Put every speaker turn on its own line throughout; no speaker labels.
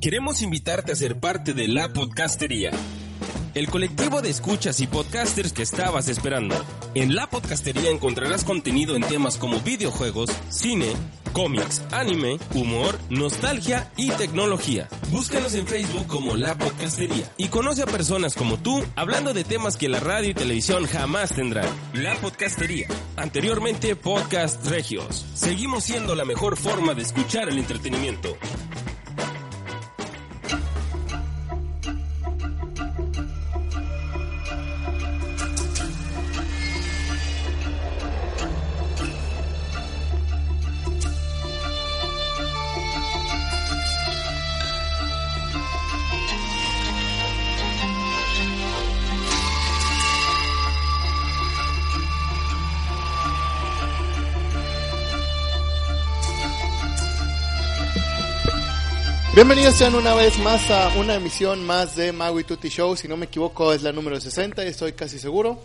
Queremos invitarte a ser parte de La Podcastería, el colectivo de escuchas y podcasters que estabas esperando. En La Podcastería encontrarás contenido en temas como videojuegos, cine, cómics, anime, humor, nostalgia y tecnología. Búscanos en Facebook como La Podcastería y conoce a personas como tú hablando de temas que la radio y televisión jamás tendrán. La Podcastería. Anteriormente Podcast Regios. Seguimos siendo la mejor forma de escuchar el entretenimiento.
Bienvenidos sean una vez más a una emisión más de Maui Tutti Show. Si no me equivoco, es la número 60, estoy casi seguro.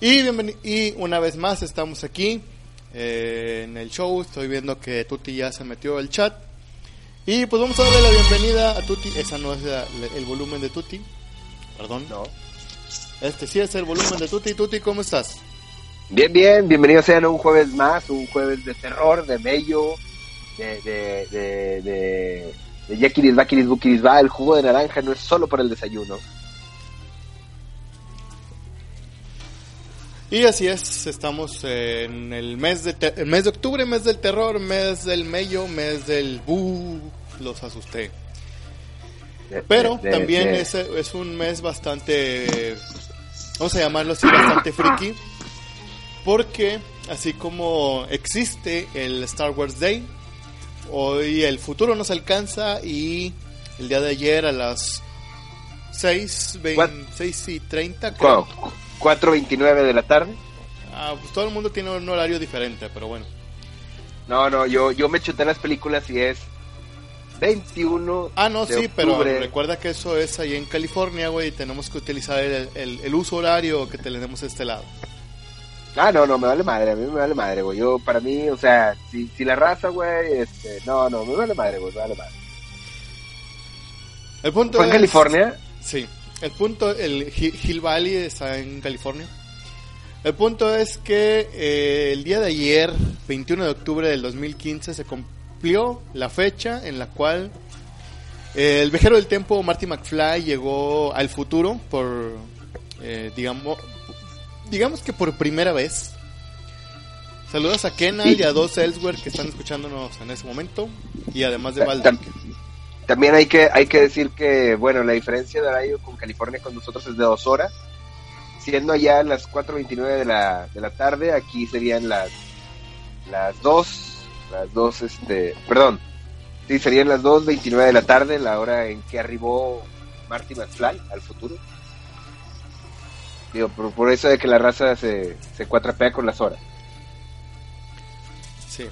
Y, y una vez más estamos aquí eh, en el show. Estoy viendo que Tutti ya se metió al chat. Y pues vamos a darle la bienvenida a Tutti. Esa no es el volumen de Tutti. Perdón. No. Este sí es el volumen de Tutti. Tutti, ¿cómo estás?
Bien, bien. Bienvenidos sean a un jueves más. Un jueves de terror, de bello de, de, de, de, de Yakiris, Bakiris, Bukiris, va, el jugo de naranja no es solo para el desayuno.
Y así es, estamos en el mes de, el mes de octubre, mes del terror, mes del mello, mes del bu, los asusté. Pero también es, es un mes bastante, vamos a llamarlo así, bastante friki, porque así como existe el Star Wars Day, Hoy el futuro nos alcanza y el día de ayer a las 6, 6 y 30,
creo. 4.29 de la tarde.
Ah, pues todo el mundo tiene un horario diferente, pero bueno.
No, no, yo, yo me chuté las películas y es 21.
Ah, no, sí, pero recuerda que eso es ahí en California, güey, y tenemos que utilizar el, el, el uso horario que tenemos a este lado.
Ah, no, no, me vale madre, a mí me vale madre, güey. Yo, para mí, o sea, si, si la raza, güey, este, no, no, me vale madre, güey, me vale madre.
El punto
¿Fue en California?
Sí, el punto, el Hill Valley está en California. El punto es que eh, el día de ayer, 21 de octubre del 2015, se cumplió la fecha en la cual eh, el viajero del tiempo Marty McFly llegó al futuro por, eh, digamos, digamos que por primera vez. Saludos a Kenal y a dos Elsewhere que están escuchándonos en ese momento. Y además de Valdir.
También hay que, hay que decir que, bueno, la diferencia de horario con California con nosotros es de dos horas. Siendo allá las 4.29 de la, de la tarde, aquí serían las, las 2, las 2, este, perdón, sí, serían las 2.29 de la tarde, la hora en que arribó Marty McFly al futuro por, eso de que la raza se, se cuatrapea con las horas.
Sí.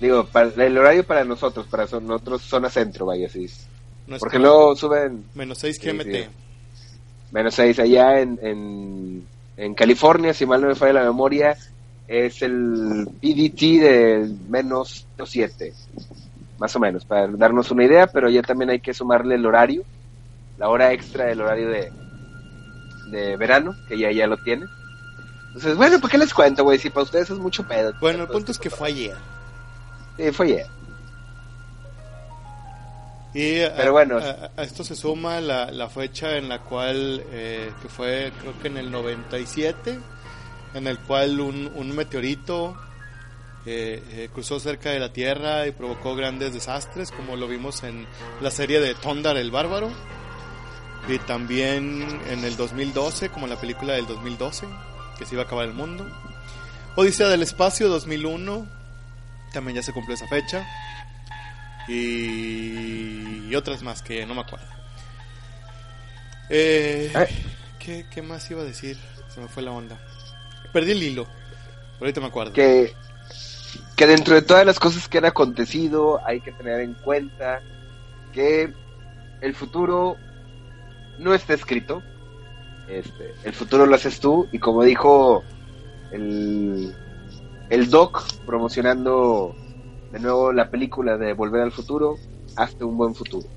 Digo, el horario para nosotros, para nosotros zona centro, vaya, así. Porque luego suben...
Menos 6 GMT.
Menos 6 allá en, en, California, si mal no me falla la memoria, es el PDT de menos 7. Más o menos, para darnos una idea, pero ya también hay que sumarle el horario, la hora extra del horario de, de verano, que ya, ya lo tiene. Entonces, bueno, ¿por qué les cuento, güey? Si para ustedes es mucho pedo.
Bueno, el punto es que fue ayer.
Sí, fue ayer.
Y Pero bueno. A, esto se suma la, la, fecha en la cual, eh, que fue creo que en el 97, en el cual un, un meteorito eh, eh, cruzó cerca de la Tierra y provocó grandes desastres, como lo vimos en la serie de Tondar el Bárbaro. Y también en el 2012, como la película del 2012, que se iba a acabar el mundo. Odisea del Espacio 2001, también ya se cumplió esa fecha. Y, otras más que no me acuerdo. Eh, ¿qué, ¿qué, más iba a decir? Se me fue la onda. Perdí el hilo. Ahorita me acuerdo.
Que, que dentro de todas las cosas que han acontecido hay que tener en cuenta que el futuro no está escrito. Este, el futuro lo haces tú y como dijo el, el doc promocionando de nuevo la película de Volver al Futuro, hasta un buen futuro.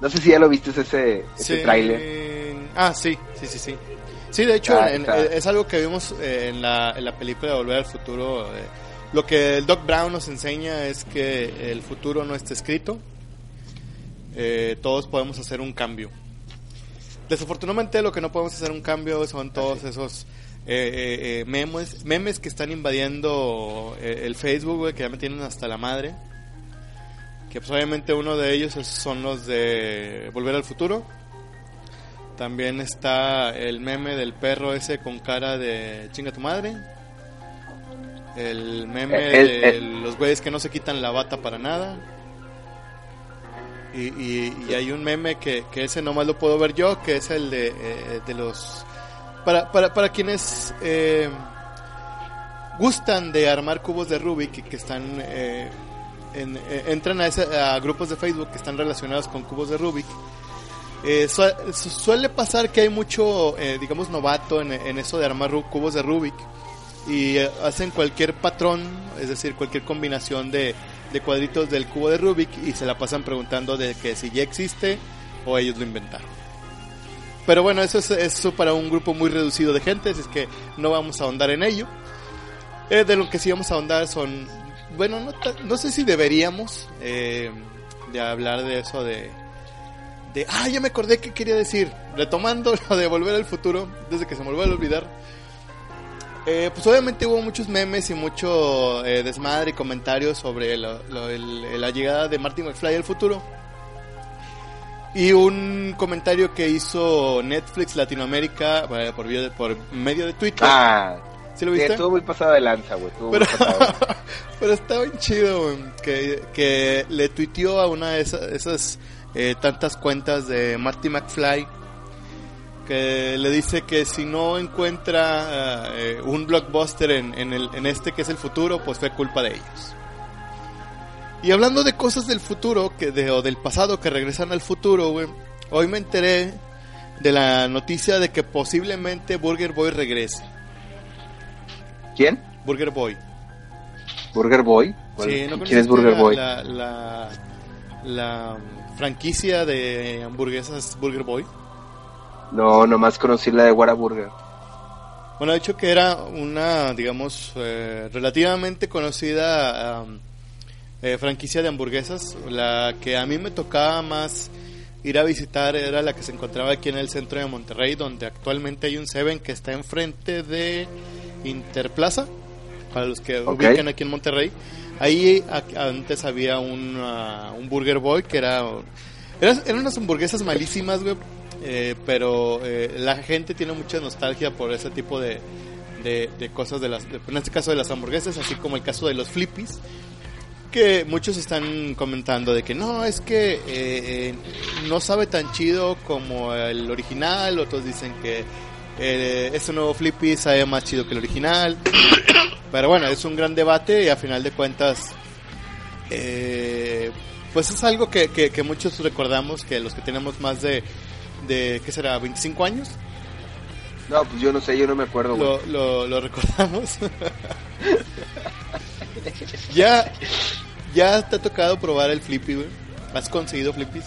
No sé si ya lo viste ese, ese tráiler.
Ah, sí, sí, sí, sí. Sí, de hecho, eh, es algo que vimos eh, en, la, en la película de Volver al Futuro. Eh, lo que el Doc Brown nos enseña es que el futuro no está escrito. Todos podemos hacer un cambio. Desafortunadamente, lo que no podemos hacer un cambio son todos esos memes, memes que están invadiendo el Facebook, que ya me tienen hasta la madre. Que pues, obviamente uno de ellos son los de Volver al Futuro también está el meme del perro ese con cara de chinga tu madre. El meme de los güeyes que no se quitan la bata para nada. Y, y, hay un meme que, que, ese nomás lo puedo ver yo, que es el de, eh, de los... Para, para, para quienes eh, gustan de armar cubos de Rubik y que están... Eh, entran a, a grupos de Facebook que están relacionados con cubos de Rubik eh, suele pasar que hay mucho, eh, digamos, novato en, eso de armar cubos de Rubik y eh, hacen cualquier patrón, es decir, cualquier combinación de, cuadritos del cubo de Rubik y se la pasan preguntando de que si ya existe o ellos lo inventaron. Pero bueno, eso es eso para un grupo muy reducido de gente, así es que no vamos a ahondar en ello. de lo que sí vamos a ahondar son, bueno, no, no sé si deberíamos de hablar de eso de de, ah, ya me acordé que quería decir, retomando lo de Volver al Futuro, desde que se me volvió a olvidar. Eh, pues obviamente hubo muchos memes y mucho eh, desmadre y comentarios sobre la llegada de Marty McFly al futuro. Y un comentario que hizo Netflix Latinoamérica por, por medio de Twitter.
Ah, ¿Sí lo viste? estuvo muy pasado de lanza, güey.
Pero, pero estaba bien chido, güey. Que, que le tuiteó a una de esas eh, tantas cuentas de Marty McFly que le dice que si no encuentra eh, un blockbuster en, en, el, en este que es el futuro, pues fue culpa de ellos. Y hablando de cosas del futuro, que de, o del pasado que regresan al futuro, hoy me enteré de la noticia de que posiblemente Burger Boy regrese.
¿Quién?
Burger Boy.
¿Burger Boy?
¿Quién es Burger Boy? La, la, la franquicia de hamburguesas Burger Boy?
No, nomás conocí la de Whataburger.
Bueno, de hecho que era una, digamos, eh, relativamente conocida eh, franquicia de hamburguesas. La que a mí me tocaba más ir a visitar era la que se encontraba aquí en el centro de Monterrey, donde actualmente hay un Seven que está enfrente de Interplaza, para los que ubican aquí en Monterrey. Ahí antes había un, uh, un Burger Boy que era, eran unas hamburguesas malísimas, güey. Eh, pero eh, la gente tiene mucha nostalgia por ese tipo de, de, cosas, de las, en este caso de las hamburguesas, así como el caso de los flippies, que muchos están comentando de que no, es que eh, no sabe tan chido como el original, otros dicen que este nuevo flippy sabe más chido que el original. Pero bueno, es un gran debate y a final de cuentas, eh, pues es algo que, muchos recordamos, que los que tenemos más de, de, ¿qué será? ¿25 años?
No, pues yo no sé, yo no me acuerdo.
Lo, lo, recordamos. ya, ya te ha tocado probar el Flippy, güey. ¿Has conseguido Flippies?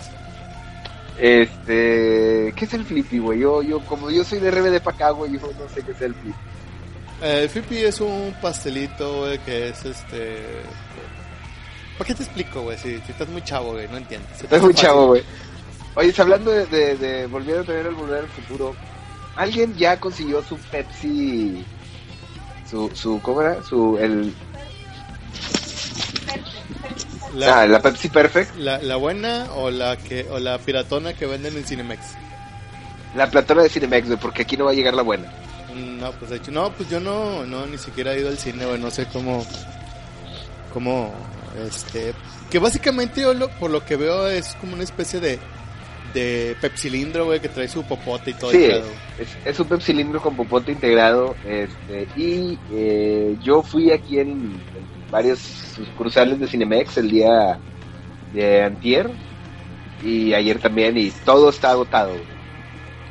Este, ¿qué es el Flippy, güey? Yo, yo, como yo soy de RBD para acá, güey, yo no sé qué es el Flippy.
Eh, el Flippy es un pastelito, güey, que es este... ¿Por qué te explico, güey? Si, estás muy chavo, güey, no entiendes.
Estás muy chavo, güey. Oye, hablando de, de, de, volver a tener el volver al futuro, ¿alguien ya consiguió su Pepsi? Su, su, ¿cómo era? Su, el... La, ah, la Pepsi Perfect.
La, la buena o la que o la piratona que venden en Cinemex.
La platona de Cinemex, güey, porque aquí no va a llegar la buena.
No, pues de hecho, no, pues yo no, no, ni siquiera he ido al cine, güey, no sé cómo, cómo, este, que básicamente yo por lo que veo es como una especie de, de pepsilindro, güey, que trae su popote y todo.
Sí, es, es, un pepsilindro con popote integrado, este, y eh, yo fui aquí en, varios sucursales de Cinemex el día de antier, y ayer también, y todo está agotado,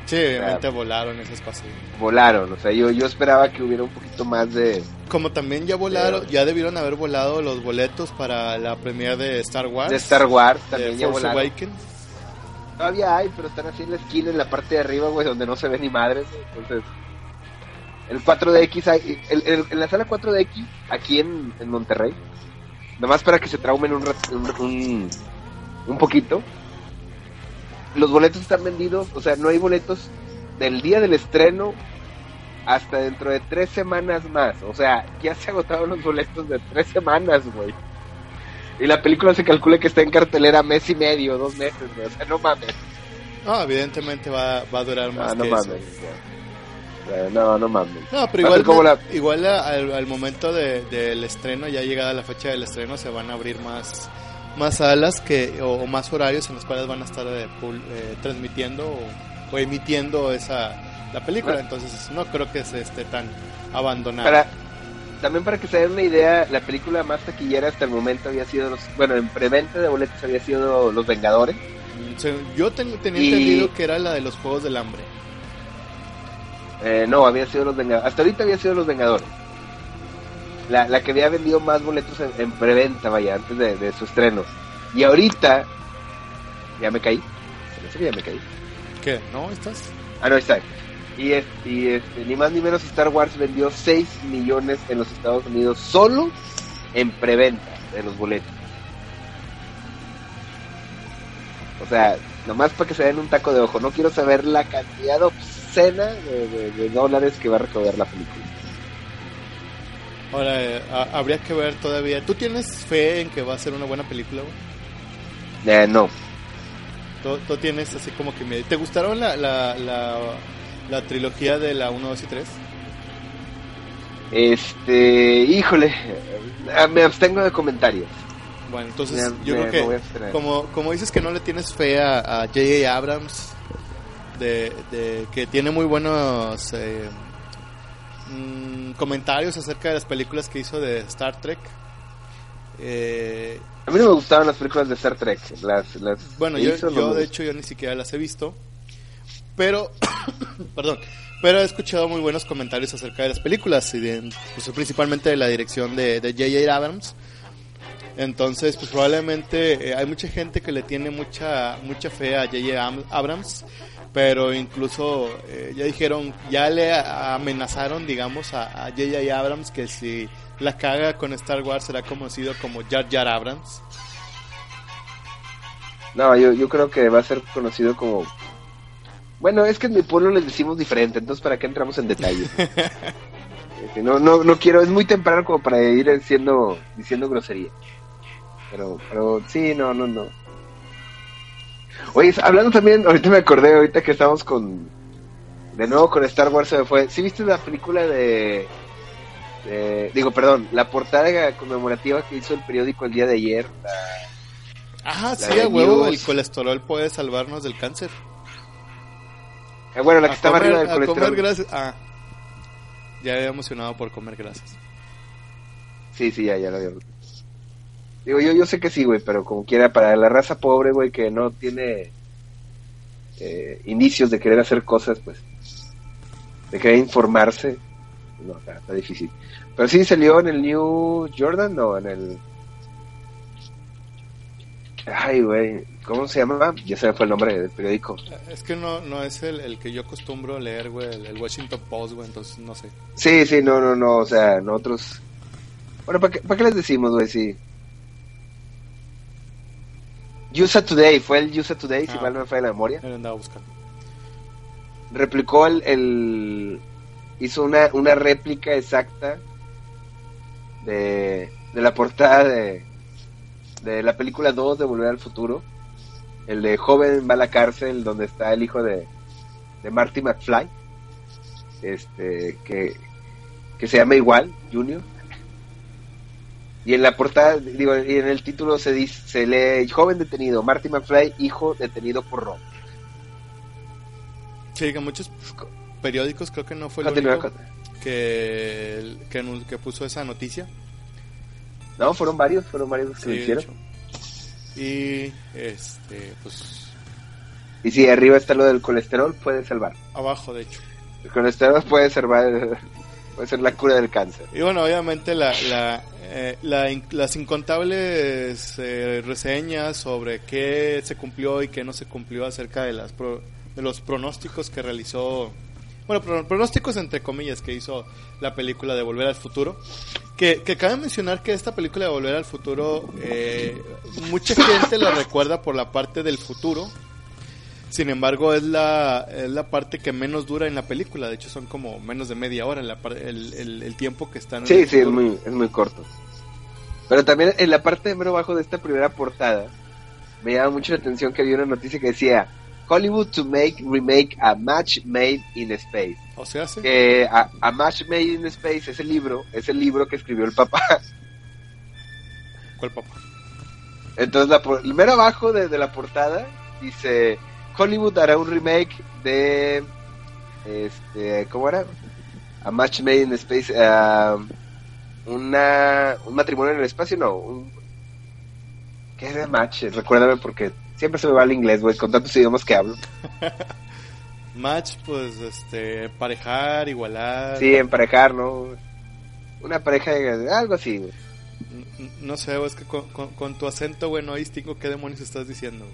Sí, obviamente volaron esas cosas.
Volaron, o sea, yo, yo esperaba que hubiera un poquito más de...
Como también ya volaron, ya debieron haber volado los boletos para la premiere de Star Wars.
De Star Wars, también
de
ya
Force
volaron.
Awakens.
Todavía hay, pero están así en la esquina, en la parte de arriba, güey, donde no se ve ni madres. Entonces, el 4DX, hay- el, el- en la sala 4DX, aquí en, en Monterrey, nomás para que se traumen un, un, un poquito, los boletos están vendidos, o sea, no hay boletos del día del estreno hasta dentro de tres semanas más. O sea, ya se agotaron los boletos de tres semanas, güey. Y la película se calcula que está en cartelera mes y medio, dos meses, güey. O sea, no mames.
No, evidentemente va, va a durar más
Ah, no
que
mames.
eso.
No, no mames.
No, pero igual,
ser como la-
igual al, al momento de- del estreno, ya llegada la fecha del estreno, se van a abrir más más salas que o, o más horarios en los cuales van a estar eh, pul- eh, transmitiendo o, o emitiendo esa la película.
Ah.
Entonces no creo que se esté tan abandonada.
Para, también para que se den una idea, la película más taquillera hasta el momento había sido, los, bueno, en preventa de boletos había sido Los Vengadores.
Mm, yo ten- tenía
Y-
entendido que era la de los Juegos del Hambre.
Eh, no, había sido Los Vengadores. Hasta ahorita había sido Los Vengadores. La, la que había vendido más boletos en, en preventa, vaya, antes de, de su estreno. Y ahorita, ya me caí. Se me ya me caí.
¿Qué? ¿No? ¿Estás?
Ah, no, ahí está. Y, es- y este, ni más ni menos Star Wars vendió 6 millones en los Estados Unidos solo en preventa de los boletos. O sea, nomás para que se den un taco de ojo. No quiero saber la cantidad obscena de, de- de dólares que va a recaudar la película.
Ahora, eh, ha- habría que ver todavía. ¿Tú tienes fe en que va a ser una buena película?
Eh, no.
¿Tú, tú tienes así como que. ¿Te gustaron la, la, la, la trilogía de la 1, 2 y 3?
Este, híjole, eh, me abstengo de comentarios.
Bueno, entonces
Me-
yo
me-
creo que como, como dices que no le tienes fe a a J.J. Abrams, de, de que tiene muy buenos eh, mm, comentarios acerca de las películas que hizo de Star Trek. Eh,
A mí no me gustaban las películas de Star Trek. Las, las
bueno, yo, yo de hecho yo ni siquiera las he visto, pero, perdón, pero he escuchado muy buenos comentarios acerca de las películas y de, pues, principalmente de la dirección de J.J. Abrams. Entonces, pues probablemente eh, hay mucha gente que le tiene mucha mucha fe a J.J. Am- Abrams, pero incluso eh, ya dijeron, ya le amenazaron, digamos, a J.J. Abrams que si la caga con Star Wars será conocido como Jar Jar Abrams.
No, yo, yo creo que va a ser conocido como... Bueno, es que en mi pueblo les decimos diferente, entonces ¿para qué entramos en detalles? Este, no, no, no quiero, es muy temprano como para ir diciendo, diciendo grosería. Pero, pero sí, no, no, no. Oye, hablando también, ahorita me acordé, ahorita que estamos con... De nuevo con Star Wars se me fue. ¿Sí viste la película de... de- digo, perdón, la portada conmemorativa que hizo el periódico el día de ayer? La-
Ajá,
La
sí, a huevo, el colesterol puede salvarnos del cáncer.
Eh, bueno, la que estaba arriba del
a
colesterol.
comer grasas. Ah, ya había emocionado por comer grasas.
Sí, sí, ya, ya lo dio. Digo, yo, yo sé que sí, güey, pero como quiera, para la raza pobre, güey, que no tiene eh, indicios de querer hacer cosas, pues, de querer informarse, no, está, está difícil. Pero sí salió en el New Jordan, no, en el... Ay, güey, ¿cómo se llama? Ya se me fue el nombre del periódico.
Es que no, no es el, el que yo acostumbro leer, güey, el, el Washington Post, güey, entonces no sé.
Sí, sí, no, no, no, o sea, nosotros... Bueno, ¿para qué, para qué les decimos, güey? Sí. USA Today, fue el USA Today, si
Ah.
mal no me falla la memoria.
Él andaba buscando.
replicó el, el- hizo una, una réplica exacta de, de la portada de, de la película 2 de Volver al Futuro el de joven va a la cárcel donde está el hijo de, de Marty McFly este que, que se llama igual Junior. Y en la portada digo y en el título se dice se lee joven detenido Marty McFly hijo detenido por robo
Sí, que muchos periódicos, creo que no fue el único que, que puso esa noticia.
No fueron varios fueron varios los que
Sí,
lo hicieron.
Y, este, pues,
Y si arriba está lo del colesterol, puede salvar.
Abajo, de hecho.
El colesterol puede salvar, puede ser la cura del cáncer.
Y bueno, obviamente la, la, eh, la las incontables eh, reseñas sobre qué se cumplió y qué no se cumplió acerca de, las de los pronósticos que realizó bueno, pronósticos entre comillas que hizo la película de Volver al Futuro. Que, que cabe mencionar que esta película de Volver al Futuro, eh, mucha gente la recuerda por la parte del futuro. Sin embargo, es la, es la parte que menos dura en la película. De hecho, son como menos de media hora el, el, el, tiempo que están.
Sí, sí, es muy, es muy corto. Pero también en la parte de mero bajo de esta primera portada, me llama mucho la atención que había una noticia que decía Hollywood to make remake a match made in space.
O sea, sí.
A, match made in space es el libro, es el libro que escribió el papá.
¿Cuál papá?
Entonces, la, primero abajo de, la portada dice Hollywood hará un remake de este, ¿cómo era? A match made in space, uh, una, un matrimonio en el espacio, no, un, ¿qué es de match? Recuérdame porque Siempre se me va el inglés, güey, con tantos idiomas que hablo.
Match, pues, este, emparejar, igualar.
Sí, emparejar, ¿no? Una pareja de algo así, güey.
No, sé, es que con, tu acento, güey, no distingo qué demonios estás diciendo.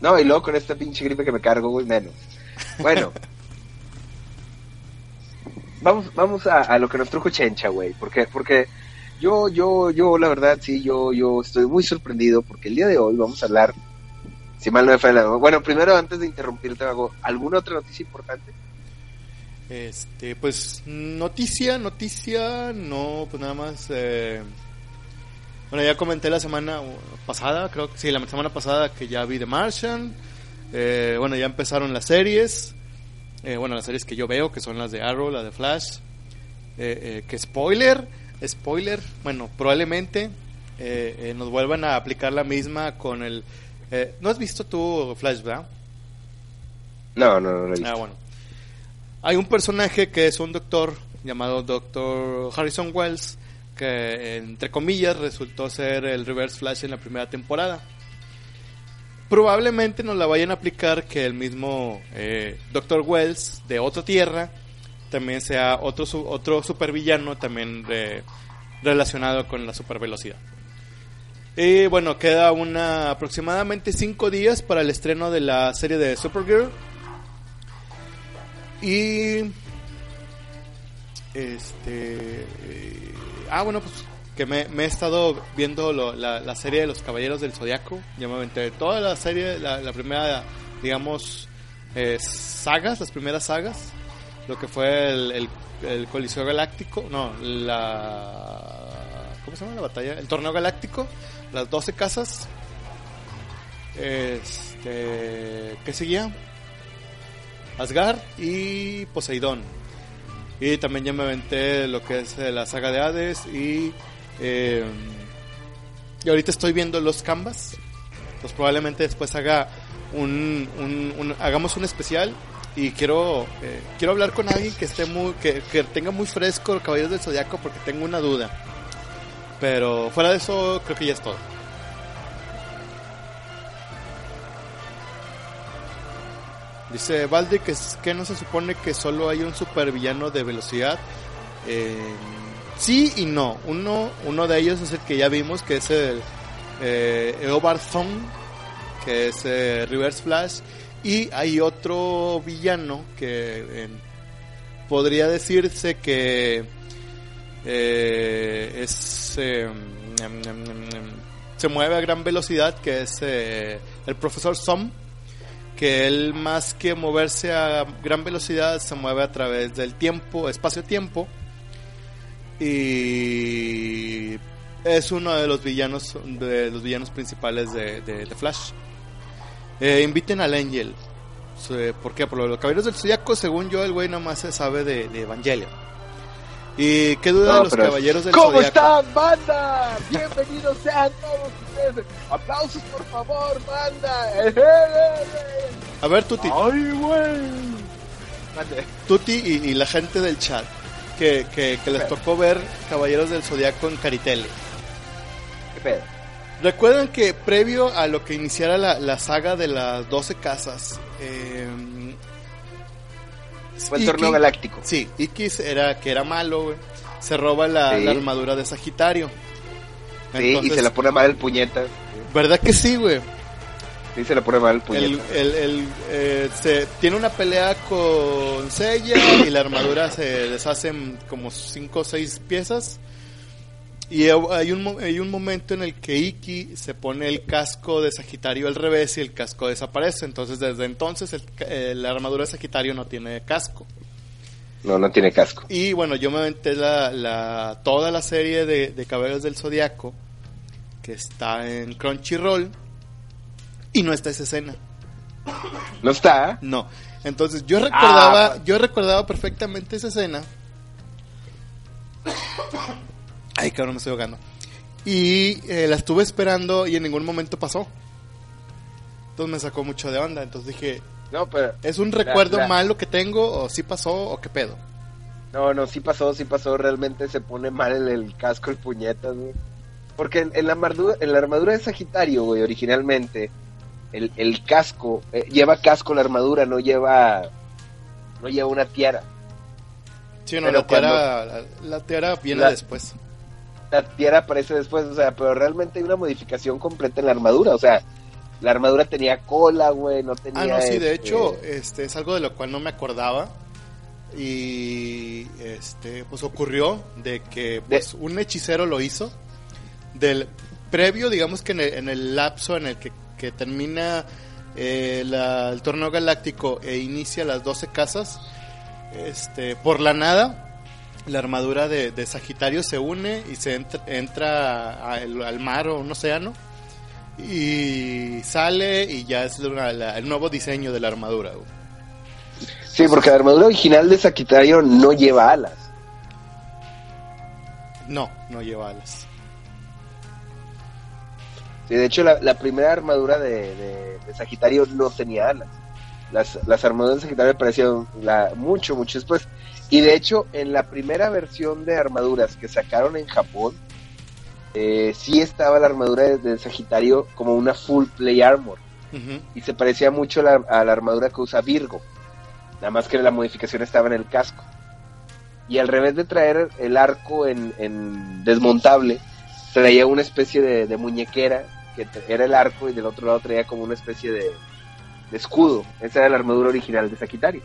No, y luego con esta pinche gripe que me cargo, güey, menos. Bueno. vamos vamos a, a, lo que nos trujo Chencha, güey. Porque, porque yo, yo, yo, la verdad, sí, yo, yo estoy muy sorprendido porque el día de hoy vamos a hablar, si mal no me falla, bueno, primero antes de interrumpirte, hago ¿alguna otra noticia importante?
Este, pues noticia, noticia, no, pues nada más. Eh, bueno, ya comenté la semana pasada, creo que sí, la semana pasada que ya vi The Martian. Eh, bueno, ya empezaron las series. Eh, bueno, las series que yo veo, que son las de Arrow, la de Flash. que spoiler spoiler, bueno, probablemente eh, eh, nos vuelvan a aplicar la misma con el... Eh, ¿No has visto tú Flash, verdad?
No, no, no lo he visto.
Ah, bueno. Hay un personaje que es un doctor llamado Doctor Harrison Wells, que entre comillas resultó ser el Reverse Flash en la primera temporada. Probablemente nos la vayan a aplicar que el mismo Doctor Wells de otra tierra también sea otro, otro supervillano también relacionado con la supervelocidad. Y bueno, queda una aproximadamente 5 días para el estreno de la serie de Supergirl. Y este ah bueno pues que me, he estado viendo la, serie de los Caballeros del Zodiaco ya me aventé toda la serie la, primera digamos eh, sagas las primeras sagas lo que fue el, el, Coliseo Galáctico, no, la... ¿Cómo se llama la batalla? El Torneo Galáctico, las 12 casas. Este, ¿Qué seguía? Asgard y Poseidón. Y también ya me aventé lo que es eh, la saga de Hades y... Eh, y ahorita estoy viendo los Canvas. Pues probablemente después haga un hagamos un especial y quiero eh, quiero hablar con alguien que esté muy que, tenga muy fresco el Caballeros del Zodiaco porque tengo una duda. Pero fuera de eso creo que ya es todo. Dice Valde que, que no se supone que solo hay un supervillano de velocidad. Eh, sí y no. Uno uno de ellos es el que ya vimos que es el eh, Eobard que es eh, Reverse Flash y hay otro villano que podría decirse que eh, es eh, se mueve a gran velocidad, que es eh, el profesor Som, que él más que moverse a gran velocidad se mueve a través del tiempo, espacio-tiempo, y es uno de los villanos de los villanos principales de Flash. Eh, inviten al Angel. ¿Por qué? Por los caballeros del Zodiaco, según yo, el güey nomás se sabe de, de Evangelion. ¿Y qué duda de los caballeros del
¿Cómo están, banda? Bienvenidos sean todos ustedes. Aplausos, por favor, banda.
A ver, Tuti.
Ay, güey.
Tuti y, la gente del chat que, que, que les tocó ver Caballeros del Zodiaco en Caritele.
¿Qué pedo?
Recuerdan que previo a lo que iniciara la, la saga de las 12 casas, eh,
Fue el torneo galáctico.
Sí, X era que era malo, güey. Se roba la,
Sí.
la armadura de Sagitario.
Sí, y se la pone mal el puñeta.
¿Verdad que sí, güey?
Sí, se la pone mal el puñeta.
el, el, eh, se, tiene una pelea con Sella y la armadura se deshace en como 5 o 6 piezas. Y hay un, hay un momento en el que Iki se pone el casco de Sagitario al revés y el casco desaparece. Entonces, desde entonces, el eh, la armadura de Sagitario no tiene casco.
No, no tiene casco.
Y bueno, yo me aventé la, la, toda la serie de, de Caballeros del Zodiaco que está en Crunchyroll y no está esa escena.
No está.
No. Entonces yo recordaba,
Ah.
yo recordaba perfectamente esa escena. Ay, cabrón, me estoy ahogando. Y eh, la estuve esperando y en ningún momento pasó. Entonces me sacó mucho de onda. Entonces dije,
No, pero.
¿es un recuerdo
la-
malo que tengo o sí pasó o qué pedo?
No, no, sí pasó, sí pasó. Realmente se pone mal el, el casco, el puñetas, güey. Porque en, en la armadura, en la armadura de Sagitario, güey, originalmente, el, el casco, eh, lleva casco la armadura, no lleva. No lleva una tiara.
Sí, no, la tiara, la, la tiara viene después.
La tiara aparece después, o sea, pero realmente hay una modificación completa en la armadura, o sea, la armadura tenía cola, güey, no tenía.
Ah, no, sí, de
este,
hecho, este es algo de lo cual no me acordaba. Y este, pues ocurrió de que pues, un hechicero lo hizo. Del previo, digamos que en el, en el lapso en el que, que termina eh, la- el torneo galáctico e inicia las 12 casas, este, por la nada, la armadura de, de Sagitario se une y se entra, entra al, al mar o un océano y sale y ya es una- la- el nuevo diseño de la armadura. güey.
Sí, porque la armadura original de Sagitario no lleva alas.
No, no lleva alas.
Sí, de hecho, la, la primera armadura de, de- de Sagitario no tenía alas. Las, las armaduras de Sagitario aparecieron la, mucho, mucho después. Y de hecho, en la primera versión de armaduras que sacaron en Japón, eh, sí estaba la armadura de, de Sagitario como una full play armor. Y se parecía mucho a la, a la armadura que usa Virgo. Nada más que la modificación estaba en el casco. Y al revés de traer el arco en, en desmontable, traía una especie de, de muñequera que era el arco y del otro lado traía como una especie de, de escudo. Esa era la armadura original de Sagitario.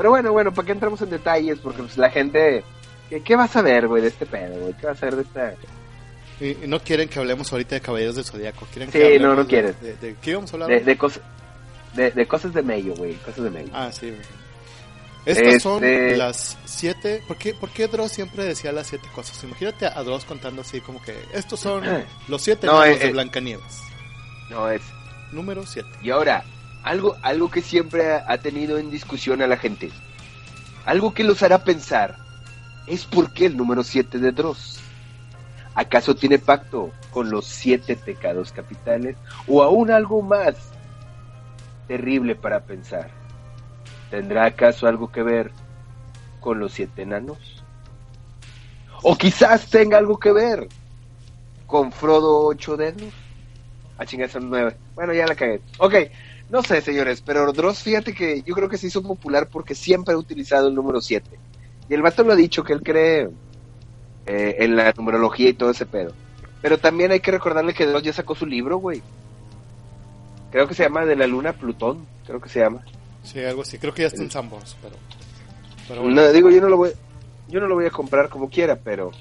Pero bueno, bueno, ¿para qué entramos en detalles? Porque pues, la gente... ¿Qué, qué vas a ver, güey, de este pedo, güey? ¿Qué vas a ver de esta...?
Y, y no quieren que hablemos ahorita de Caballeros del. Quieren
Sí,
que
no, no
de-
quieren.
De, de- ¿Qué íbamos a hablar?
De, de, cosas de, de cosas de medio, güey, cosas de medio.
Ah, sí. güey. Estas son
Este-
las siete. ¿Por qué, ¿Por qué Dross siempre decía las siete cosas? Imagínate a Dross contando así como que estos son los siete
No, eh,
de
eh.
Blancanieves.
No, es...
Número siete.
Y ahora, algo, algo que siempre ha, tenido en discusión a la gente, algo que los hará pensar, es por qué el número 7 de Dross. ¿Acaso tiene pacto con los siete pecados capitales? ¿O aún algo más terrible para pensar? ¿Tendrá acaso algo que ver con los siete enanos? ¿O quizás tenga algo que ver con Frodo ocho dedos? A chingar son nueve. Bueno, ya la cagué. Ok, no sé, señores, pero Dross, fíjate que yo creo que se hizo popular porque siempre ha utilizado el número 7. Y el vato lo ha dicho que él cree eh, en la numerología y todo ese pedo. Pero también hay que recordarle que Dross ya sacó su libro, güey. Creo que se llama De la Luna Plutón, creo que se llama.
Sí, algo así. Creo que ya está en Sambors, pero. Pero bueno.
No, digo, yo no lo voy, yo no lo voy a comprar como quiera, pero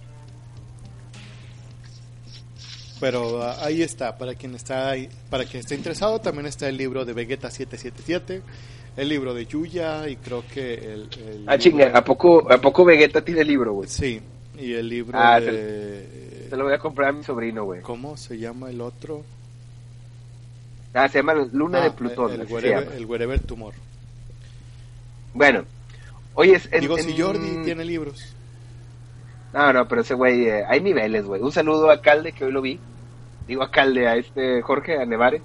Pero ah, ahí está, para quien está ahí, para quien esté interesado, también está el libro de Vegeta 777, el libro de Yuya y creo que el, el
ah, chinga, ¿a poco, ¿a poco Vegeta tiene libro, güey?
Sí, y el libro
Ah,
de
Se lo voy a comprar a mi sobrino, güey.
¿Cómo se llama el otro?
Ah, se llama Luna
Ah,
de Plutón.
el, wherever, el Wherever Tumor.
Bueno, oye, en-
Digo,
en-
si Jordi tiene libros.
No, no, pero ese güey, eh, hay niveles, güey. Un saludo a Calde, que hoy lo vi. Digo a Calde, a este Jorge, a Nevare.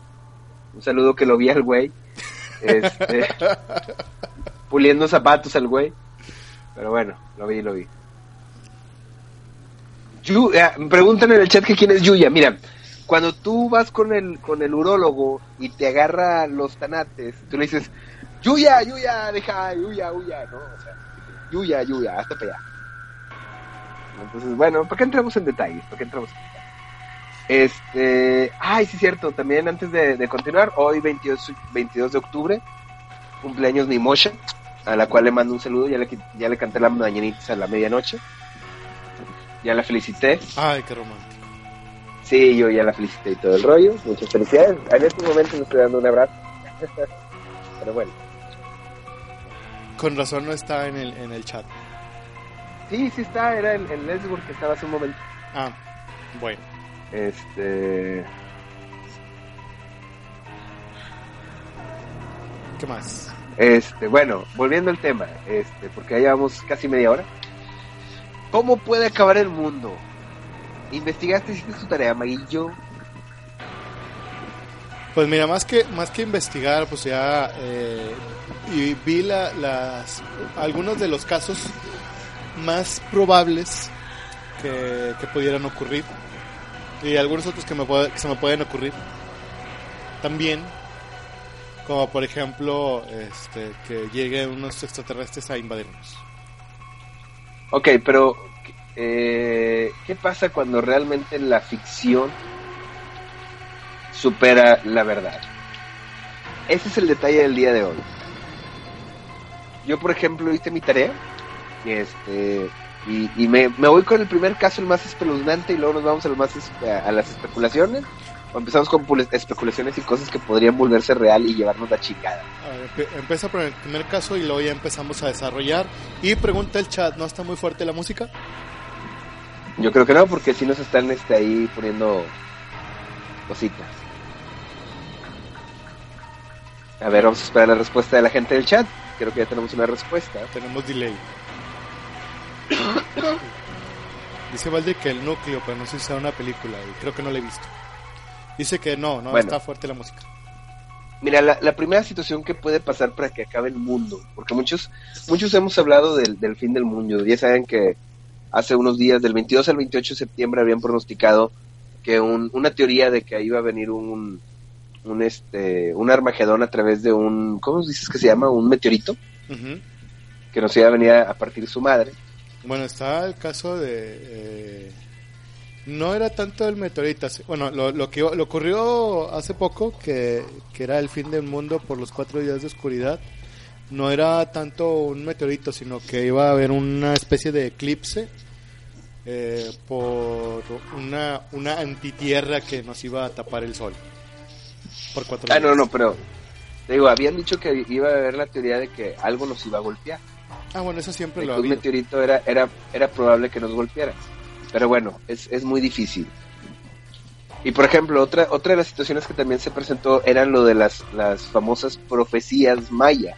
Un saludo que lo vi al güey. Este, puliendo zapatos al güey. Pero bueno, lo vi, lo vi. Yu- eh, me preguntan en el chat que quién es Yuya. Mira, cuando tú vas con el, con el urólogo y te agarra los tanates, tú le dices, Yuya, Yuya, deja, Yuya, Yuya, ¿no? O sea, Yuya, Yuya, hasta para allá. Entonces, bueno, ¿para qué entramos en detalles? ¿Para qué entramos en detalles? Este, ay, sí, cierto, también antes de, continuar, hoy 22, 22 de octubre, cumpleaños mi Mosha, a la cual le mando un saludo, ya le, ya le canté la mañanitas a la medianoche, ya la felicité.
Ay, qué romántico.
Sí, yo ya la felicité y todo el rollo, muchas felicidades, en este momento le estoy dando un abrazo, pero bueno.
Con razón no está en el, en el chat.
Sí, sí está, era el, el que estaba hace un momento.
Ah, bueno.
Este.
¿Qué más?
Este, bueno, volviendo al tema, este, porque ya llevamos casi media hora. ¿Cómo puede acabar el mundo? ¿Investigaste, hiciste tu tarea, Maguillo?
Pues mira, más que más que investigar, pues ya eh, y vi la, las algunos de los casos más probables que, que pudieran ocurrir. Y algunos otros que, me que se me pueden ocurrir también. Como por ejemplo este, que lleguen unos extraterrestres a invadirnos.
Ok pero eh, qué pasa cuando realmente la ficción supera la verdad ese es el detalle del día de hoy. Yo por ejemplo hice mi tarea y este y, me, voy con el primer caso, el más espeluznante, y luego nos vamos a, más a las especulaciones. O empezamos con especulaciones y cosas que podrían volverse real y llevarnos la chingada.
empieza por el primer caso y luego ya empezamos a desarrollar. Y pregunta el chat, ¿no está muy fuerte la música?
Yo creo que no, porque si nos están este, ahí poniendo cositas. A ver, vamos a esperar la respuesta de la gente del chat. Creo que ya tenemos una respuesta.
Tenemos delay. Dice Valde que el núcleo, pero no sé si sea una película y creo que no la he visto. Dice que no, no está fuerte la música.
Mira, la, primera situación que puede pasar para que acabe el mundo, porque muchos muchos hemos hablado del, fin del mundo. Ya saben que hace unos días, del 22 al 28 de septiembre, habían pronosticado que una teoría de que iba a venir un, un este un Armagedón a través de un ¿cómo dices que se llama? un meteorito que nos iba a venir a partir su madre
bueno, está el caso de... Eh, no era tanto el meteorito, bueno, lo, lo que lo ocurrió hace poco, que, era el fin del mundo por los cuatro días de oscuridad, no era tanto un meteorito, sino que iba a haber una especie de eclipse eh, por una, una antitierra que nos iba a tapar el sol.
Por cuatro ah, no, no, pero digo, habían dicho que iba a haber la teoría de que algo nos iba a golpear.
Ah, bueno, eso siempre lo
Un meteorito era, era, era probable que nos golpeara. Pero bueno, es, es muy difícil. Y por ejemplo, otra, otra de las situaciones que también se presentó eran lo de las, las famosas profecías maya.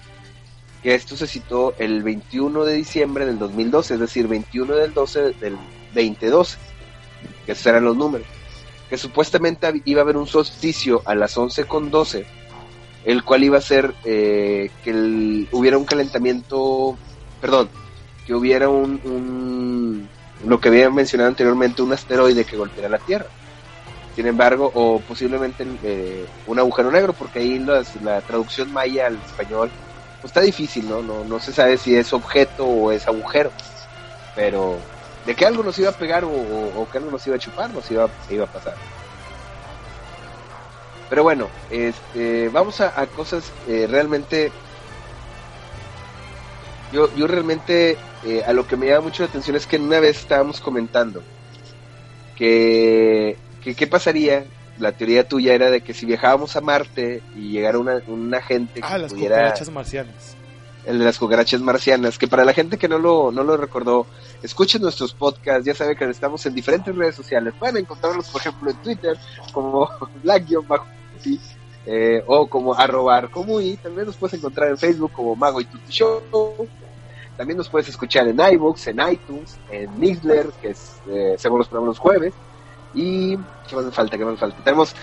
Que esto se citó el 21 de diciembre del 2012, es decir, 21 del 12 del 2012. Que esos eran los números. Que supuestamente iba a haber un solsticio a las 11.12, el cual iba a ser eh, que hubiera un calentamiento perdón, que hubiera un, lo que había mencionado anteriormente, un asteroide que golpeara la Tierra. Sin embargo, o posiblemente eh, un agujero negro, porque ahí la traducción maya al español pues está difícil, ¿no? ¿no? No se sabe si es objeto o es agujero. Pero de que algo nos iba a pegar o, que algo nos iba a chupar, nos iba, iba a pasar. Pero bueno, este, vamos a, cosas eh, realmente yo, yo realmente eh, a lo que me llama mucho la atención es que una vez estábamos comentando que, qué pasaría, la teoría tuya era de que si viajábamos a Marte y llegara una, un agente
ah, las cucarachas marcianas.
El de las cucarachas marcianas, que para la gente que no lo, no lo recordó, escuchen nuestros podcasts, ya saben que estamos en diferentes redes sociales, pueden encontrarlos por ejemplo en Twitter como black eh, o como arrobar como y también nos puedes encontrar en Facebook como Mago y Tutti Show. También nos puedes escuchar en iVoox, en iTunes, en Mixler, que es eh, según los programas los jueves. Y ¿qué más me falta? ¿Qué más me falta? Tenemos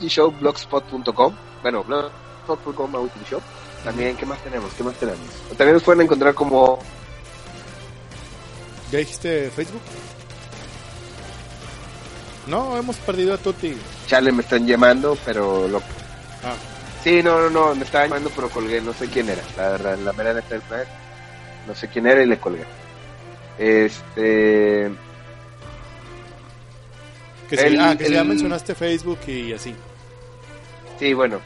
Show, blogspot.com. Bueno, blogspot.com, Show. También, ¿qué más tenemos? ¿Qué más tenemos? También nos pueden encontrar como...
¿Ya dijiste Facebook? No, hemos perdido a Tuti.
Chale, me están llamando, pero lo...
Ah.
Sí, no, no, no, me estaba llamando, pero colgué, no sé quién era. La verdad, la mera neta no sé quién era y le colgué. Este...
Que, sí,
El-
ah, que ya mencionaste Facebook y así.
Sí, bueno.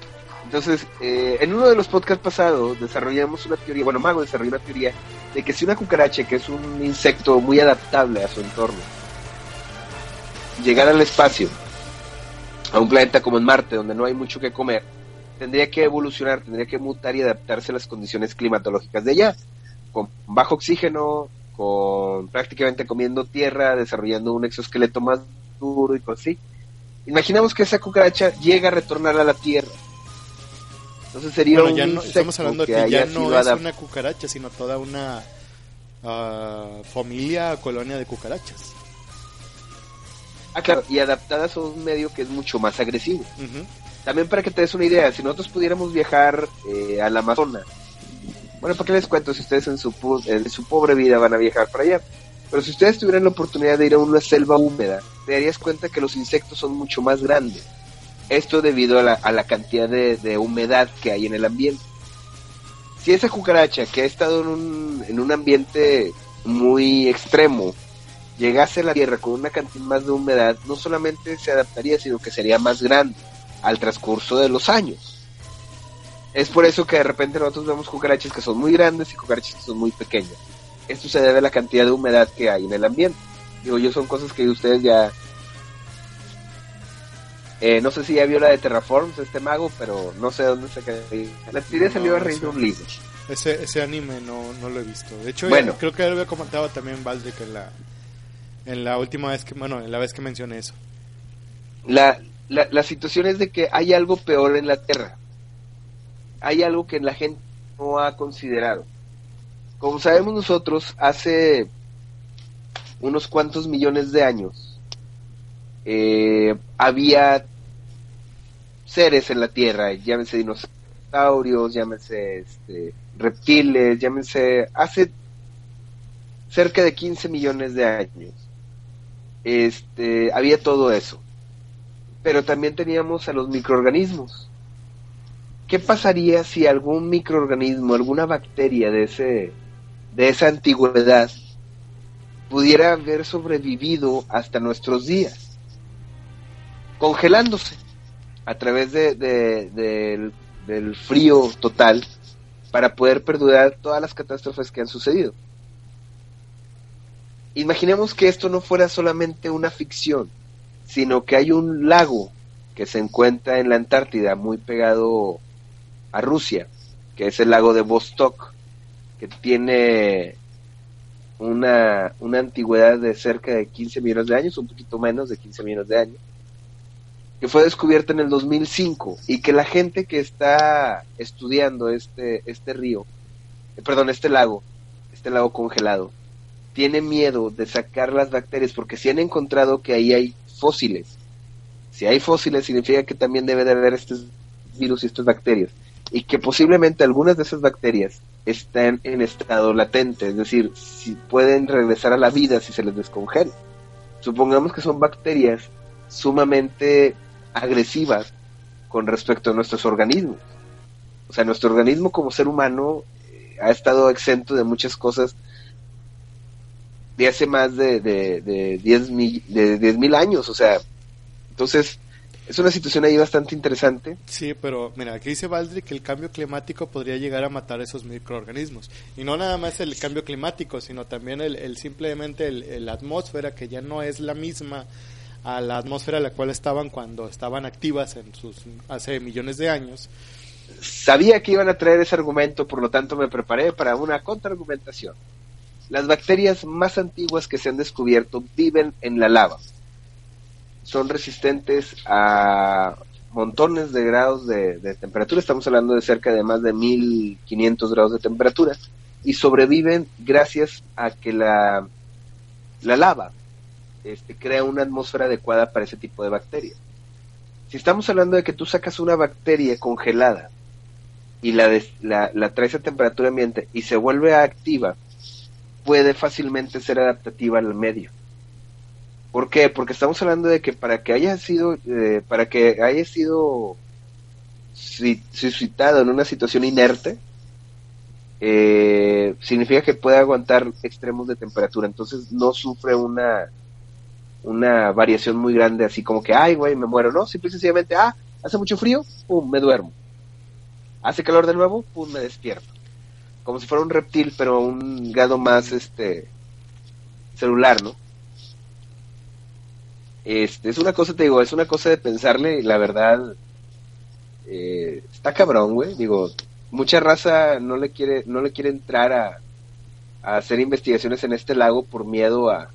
Entonces, eh, en uno de los podcasts pasados desarrollamos una teoría, bueno, Mago desarrolló una teoría de que si una cucaracha, que es un insecto muy adaptable a su entorno, llegara al espacio, a un planeta como en Marte, donde no hay mucho que comer, tendría que evolucionar, tendría que mutar y adaptarse a las condiciones climatológicas de allá, con bajo oxígeno, con prácticamente comiendo tierra, desarrollando un exoesqueleto más duro y cosas así. Imaginamos que esa cucaracha llega a retornar a la Tierra. Entonces sería
Bueno,
un
no, estamos hablando de que, ya no es una cucaracha, sino toda una ah, familia, colonia de cucarachas.
Ah, claro, y adaptadas a un medio que es mucho más agresivo.
Ujú.
También para que te des una idea, si nosotros pudiéramos viajar eh, al Amazonas, bueno, ¿para qué les cuento si ustedes en su, en su pobre vida van a viajar para allá? Pero si ustedes tuvieran la oportunidad de ir a una selva húmeda, te darías cuenta que los insectos son mucho más grandes. Esto debido a la, cantidad de, humedad que hay en el ambiente. Si esa cucaracha que ha estado en un ambiente muy extremo llegase a la Tierra con una cantidad más de humedad, no solamente se adaptaría, sino que sería más grande al transcurso de los años. Es por eso que de repente nosotros vemos cucarachas que son muy grandes y cucarachas que son muy pequeñas. Esto se debe a la cantidad de humedad que hay en el ambiente. Digo, yo son cosas que ustedes ya... Eh, no sé si ya vio la de Terraforms, este mago, pero no sé dónde se quedó. La teoría salió
No,
a de
no
un libro.
Ese, ese anime no, no lo he visto. De hecho,
Bueno.
ya- creo que lo había comentado también Baldrick en la, en la última vez que, bueno, en la vez que mencioné eso.
la, la, la situación es de que hay algo peor en la Tierra. Hay algo que la gente no ha considerado. Como sabemos nosotros, hace unos cuantos millones de años eh, había seres en la Tierra, llámense dinosaurios, llámense este, reptiles, llámense hace cerca de 15 millones de años. Este, había todo eso pero también teníamos a los microorganismos. ¿Qué pasaría si algún microorganismo, alguna bacteria de ese de esa antigüedad pudiera haber sobrevivido hasta nuestros días? Congelándose a través de, de- del, del frío total para poder perdurar todas las catástrofes que han sucedido. Imaginemos que esto no fuera solamente una ficción, sino que hay un lago que se encuentra en la Antártida, muy pegado a Rusia, que es el lago de Vostok, que tiene una, una antigüedad de cerca de 15 millones de años, un poquito menos de 15 millones de años, que fue descubierta en el 2005 y que la gente que está estudiando este, este río, eh, perdón, este lago, este lago congelado, tiene miedo de sacar las bacterias porque si han encontrado que ahí hay fósiles. Si hay fósiles significa que también debe de haber estos virus y estas bacterias y que posiblemente algunas de esas bacterias están en estado latente, es decir, si pueden regresar a la vida si se les descongela. Supongamos que son bacterias sumamente agresivas con respecto a nuestros organismos. O sea, nuestro organismo como ser humano eh, ha estado exento de muchas cosas de hace más de, de, de 10 mil, de 10 mil años, o sea, entonces es una situación ahí bastante interesante.
Sí, pero mira, aquí dice Baldrick que el cambio climático podría llegar a matar esos microorganismos. Y no nada más el cambio climático, sino también el, el simplemente el, el atmósfera que ya no es la misma a la atmósfera a la cual estaban cuando estaban activas en sus hace millones de años.
Sabía que iban a traer ese argumento, por lo tanto me preparé para una contraargumentación. Las bacterias más antiguas que se han descubierto viven en la lava. Son resistentes a montones de grados de, temperatura, estamos hablando de cerca de más de 1500 grados de temperatura, y sobreviven gracias a que la, la lava este, crea una atmósfera adecuada para ese tipo de bacterias. Si estamos hablando de que tú sacas una bacteria congelada y la, des- la, la traes a temperatura ambiente y se vuelve activa, puede fácilmente ser adaptativa al medio. ¿Por qué? Porque estamos hablando de que para que haya sido, eh, para que haya sido suscitado en una situación inerte, eh, significa que puede aguantar extremos de temperatura, entonces no sufre una una variación muy grande, así como que, ay, güey, me muero, ¿no? Simple y sencillamente, ah, hace mucho frío, pum, me duermo. Hace calor de nuevo, pum, me despierto. Como si fuera un reptil, pero un grado más, este, celular, ¿no? Este, es una cosa, te digo, es una cosa de pensarle, la verdad, eh, está cabrón, güey, digo, mucha raza no le quiere, no le quiere entrar a, a hacer investigaciones en este lago por miedo a,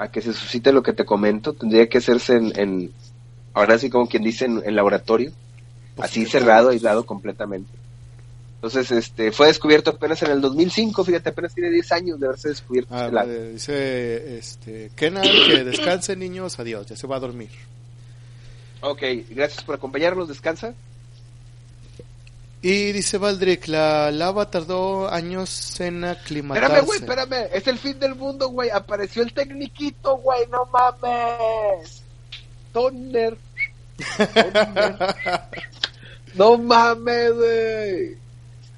a que se suscite lo que te comento. Tendría que hacerse en, ahora sí como quien dice, en, laboratorio, pues así cerrado, aislado completamente. Entonces, este, fue descubierto apenas en el 2005, fíjate, apenas tiene 10 años de haberse descubierto.
Ah, este dice, este, Kenan, que descanse niños, adiós, ya se va a dormir.
Ok, gracias por acompañarnos, descansa.
Y dice Valdrick, la lava tardó años en aclimatarse.
Espérame, güey, espérame. Es el fin del mundo, güey. Apareció el tecniquito, güey. No mames. Tonner. no mames, güey.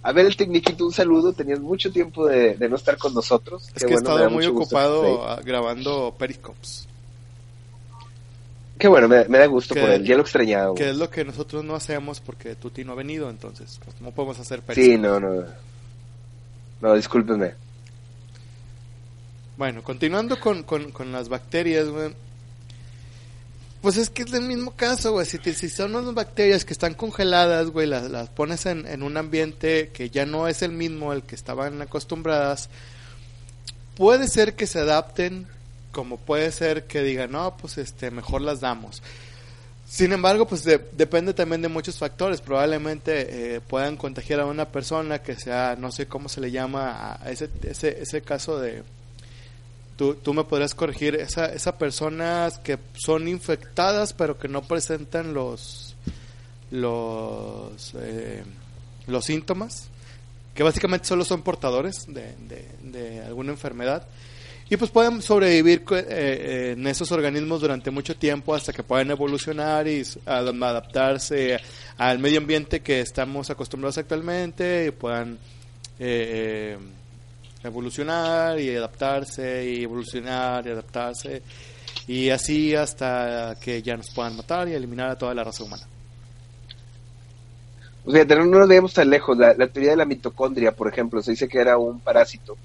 A ver, el tecniquito, un saludo. Tenías mucho tiempo de, no estar con nosotros.
Es que he estado muy ocupado grabando Periscopes.
Qué bueno, me, da gusto por él, ya lo extrañaba.
Que es lo que nosotros no hacemos porque Tuti no ha venido, entonces pues, no podemos hacer
Sí, no, no. No, discúlpenme.
Bueno, continuando con, las bacterias, güey. Pues es que es el mismo caso, güey. Si, si son unas bacterias que están congeladas, güey, las, las pones en, en un ambiente que ya no es el mismo al que estaban acostumbradas, puede ser que se adapten como puede ser que digan, no, pues este, mejor las damos. Sin embargo, pues depende también de muchos factores. Probablemente eh, puedan contagiar a una persona que sea, no sé cómo se le llama a ese, ese, ese caso de... Tú, tú me podrías corregir, esa, esas personas que son infectadas pero que no presentan los, los, eh, los síntomas, que básicamente solo son portadores de, de alguna enfermedad y pues pueden sobrevivir eh, eh, en esos organismos durante mucho tiempo hasta que puedan evolucionar y adaptarse al medio ambiente que estamos acostumbrados actualmente y puedan eh, evolucionar y adaptarse y evolucionar y adaptarse y así hasta que ya nos puedan matar y eliminar a toda la raza humana.
O sea, no nos debemos tan lejos. La, la teoría de la mitocondria, por ejemplo, se dice que era un parásito